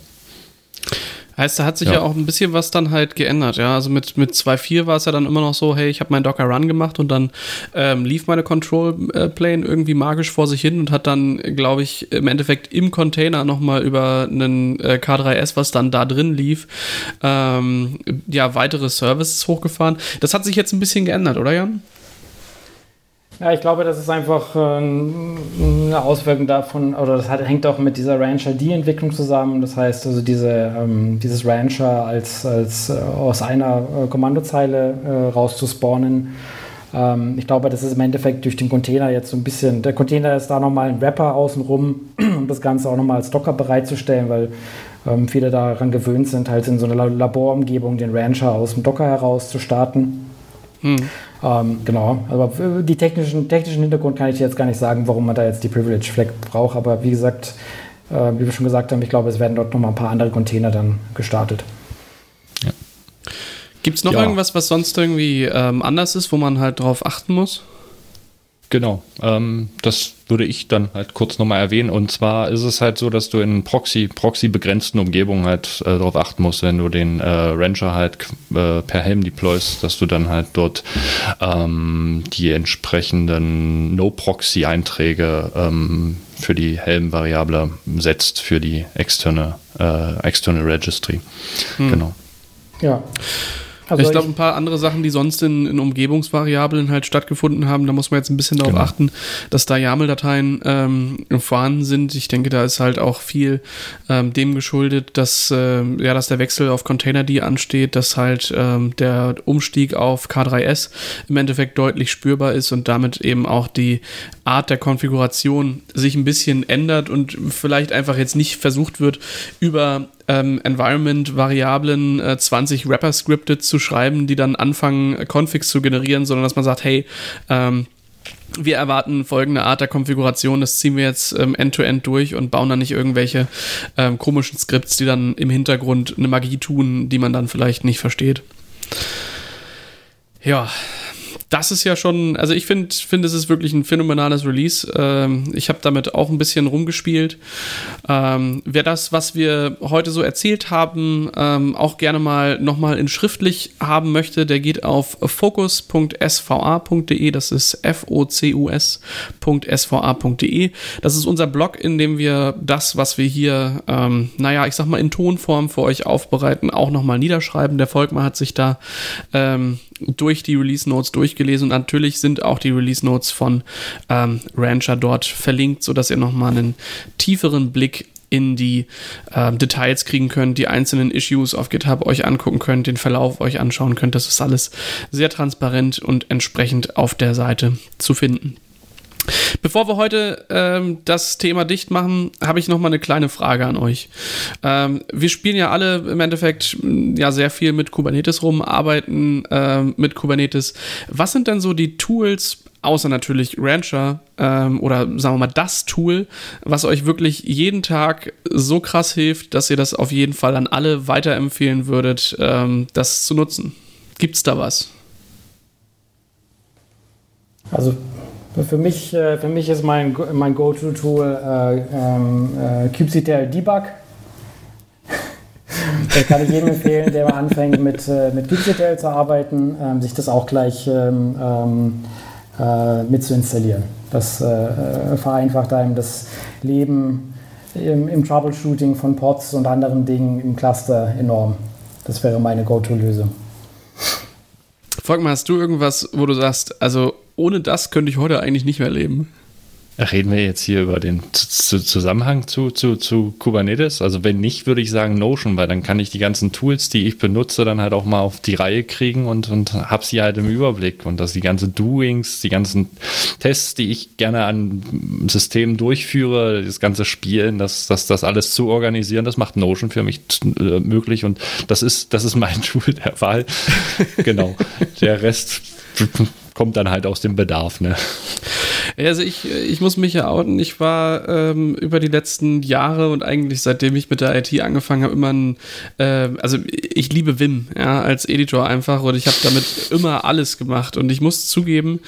Heißt, da hat sich ja. ja. auch ein bisschen was dann halt geändert, ja. Also mit, mit 2.4 war es ja dann immer noch so, hey, ich habe meinen Docker Run gemacht und dann ähm, lief meine Control Plane irgendwie magisch vor sich hin und hat dann, glaube ich, im Endeffekt im Container nochmal über einen äh, K3S, was dann da drin lief, ähm, ja, weitere Services hochgefahren. Das hat sich jetzt ein bisschen geändert, oder Jan? Ja, ich glaube, das ist einfach äh, eine Auswirkung davon, oder das hat, hängt auch mit dieser Rancher-D-Entwicklung zusammen. Das heißt, also diese, ähm, dieses Rancher als, als äh, aus einer äh, Kommandozeile rauszuspawnen. Ähm, ich glaube, das ist im Endeffekt durch den Container jetzt so ein bisschen, der Container ist da nochmal ein Wrapper außenrum, um das Ganze auch nochmal als Docker bereitzustellen, weil ähm, viele daran gewöhnt sind, halt in so einer Laborumgebung den Rancher aus dem Docker heraus zu starten. Hm. Ähm, genau, aber die technischen, technischen Hintergrund kann ich jetzt gar nicht sagen, warum man da jetzt die Privilege Flag braucht. Aber wie gesagt, äh, wie wir schon gesagt haben, ich glaube, es werden dort nochmal ein paar andere Container dann gestartet. Ja. Gibt es noch ja. irgendwas, was sonst irgendwie ähm, anders ist, wo man halt drauf achten muss? Genau, ähm, das würde ich dann halt kurz nochmal erwähnen. Und zwar ist es halt so, dass du in Proxy, Proxy-begrenzten Umgebungen halt äh, darauf achten musst, wenn du den äh, Rancher halt äh, per Helm deployst, dass du dann halt dort ähm, die entsprechenden No-Proxy-Einträge ähm, für die Helm-Variable setzt für die externe, äh, externe Registry. Hm. Genau. Ja. Also ich glaube, ein paar andere Sachen, die sonst in, in, Umgebungsvariablen halt stattgefunden haben, da muss man jetzt ein bisschen darauf genau. achten, dass da YAML-Dateien ähm, vorhanden sind. Ich denke, da ist halt auch viel ähm, dem geschuldet, dass, äh, ja, dass der Wechsel auf Containerd ansteht, dass halt ähm, der Umstieg auf K3S im Endeffekt deutlich spürbar ist und damit eben auch die Art der Konfiguration sich ein bisschen ändert und vielleicht einfach jetzt nicht versucht wird, über ähm, Environment-Variablen äh, 20 Wrapper-Scripted zu schreiben, die dann anfangen, äh, Configs zu generieren, sondern dass man sagt, hey, ähm, wir erwarten folgende Art der Konfiguration, das ziehen wir jetzt ähm, end-to-end -end durch und bauen dann nicht irgendwelche ähm, komischen Skripts, die dann im Hintergrund eine Magie tun, die man dann vielleicht nicht versteht. Ja, das ist ja schon, also ich finde, find, es ist wirklich ein phänomenales Release. Ähm, ich habe damit auch ein bisschen rumgespielt. Ähm, wer das, was wir heute so erzählt haben, ähm, auch gerne mal nochmal in schriftlich haben möchte, der geht auf focus.sva.de. Das ist F-O-C-U-S.sva.de. Das ist unser Blog, in dem wir das, was wir hier, ähm, naja, ich sag mal in Tonform für euch aufbereiten, auch nochmal niederschreiben. Der Volkmann hat sich da ähm, durch die Release Notes durchgelesen und natürlich sind auch die Release Notes von ähm, Rancher dort verlinkt, sodass ihr nochmal einen tieferen Blick in die äh, Details kriegen könnt, die einzelnen Issues auf GitHub euch angucken könnt, den Verlauf euch anschauen könnt. Das ist alles sehr transparent und entsprechend auf der Seite zu finden. Bevor wir heute ähm, das Thema dicht machen, habe ich noch mal eine kleine Frage an euch. Ähm, wir spielen ja alle im Endeffekt mm, ja sehr viel mit Kubernetes rum, arbeiten ähm, mit Kubernetes. Was sind denn so die Tools, außer natürlich Rancher ähm, oder sagen wir mal das Tool, was euch wirklich jeden Tag so krass hilft, dass ihr das auf jeden Fall an alle weiterempfehlen würdet, ähm, das zu nutzen? Gibt's da was? Also für mich, äh, für mich ist mein, mein Go-To-Tool äh, ähm, äh, Debug. das kann ich jedem empfehlen, der mal anfängt mit, äh, mit kubectl zu arbeiten, ähm, sich das auch gleich ähm, ähm äh, mit zu installieren. Das vereinfacht einem das Leben im, im, Troubleshooting von Pods und anderen Dingen im Cluster enorm. Das wäre meine Go-To-Lösung. Volkmar, hast du irgendwas, wo du sagst, also ohne das könnte ich heute eigentlich nicht mehr leben. Reden wir jetzt hier über den Zusammenhang zu, zu, zu Kubernetes? Also wenn nicht, würde ich sagen Notion, weil dann kann ich die ganzen Tools, die ich benutze, dann halt auch mal auf die Reihe kriegen und, und habe sie halt im Überblick. Und dass die ganzen Doings, die ganzen Tests, die ich gerne an Systemen durchführe, das ganze Spielen, das, das, das alles zu organisieren, das macht Notion für mich äh, möglich. Und das ist, das ist mein Tool der Wahl. genau. Der Rest kommt dann halt aus dem Bedarf, ne? Also ich, ich muss mich ja outen. Ich war ähm, über die letzten Jahre und eigentlich seitdem ich mit der IT angefangen habe, immer ein, äh, also ich liebe Vim, ja, als Editor einfach und ich habe damit immer alles gemacht und ich muss zugeben,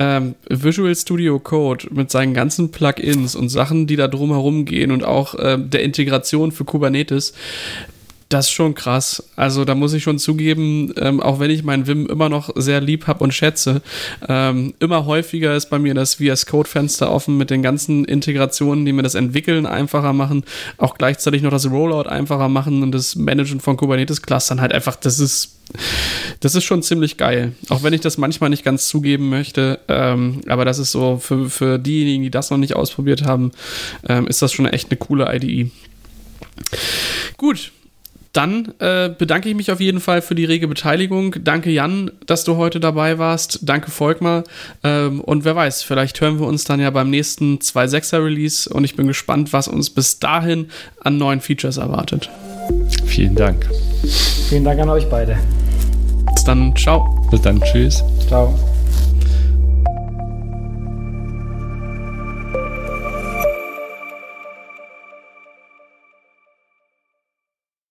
ähm, Visual Studio Code mit seinen ganzen Plugins und Sachen, die da drumherum gehen und auch äh, der Integration für Kubernetes, Das ist schon krass. Also da muss ich schon zugeben, ähm, auch wenn ich meinen Vim immer noch sehr lieb habe und schätze, ähm, immer häufiger ist bei mir das VS Code Fenster offen mit den ganzen Integrationen, die mir das Entwickeln einfacher machen, auch gleichzeitig noch das Rollout einfacher machen und das Managen von Kubernetes Clustern halt einfach, das ist das ist schon ziemlich geil. Auch wenn ich das manchmal nicht ganz zugeben möchte. Ähm, aber das ist so, für, für diejenigen, die das noch nicht ausprobiert haben, ähm, ist das schon echt eine coole IDE. Gut, dann äh, bedanke ich mich auf jeden Fall für die rege Beteiligung. Danke Jan, dass du heute dabei warst. Danke Volkmar. Ähm, und wer weiß, vielleicht hören wir uns dann ja beim nächsten 2.6er Release und ich bin gespannt, was uns bis dahin an neuen Features erwartet. Vielen Dank. Vielen Dank an euch beide. Bis dann, ciao. Bis dann, tschüss. Ciao.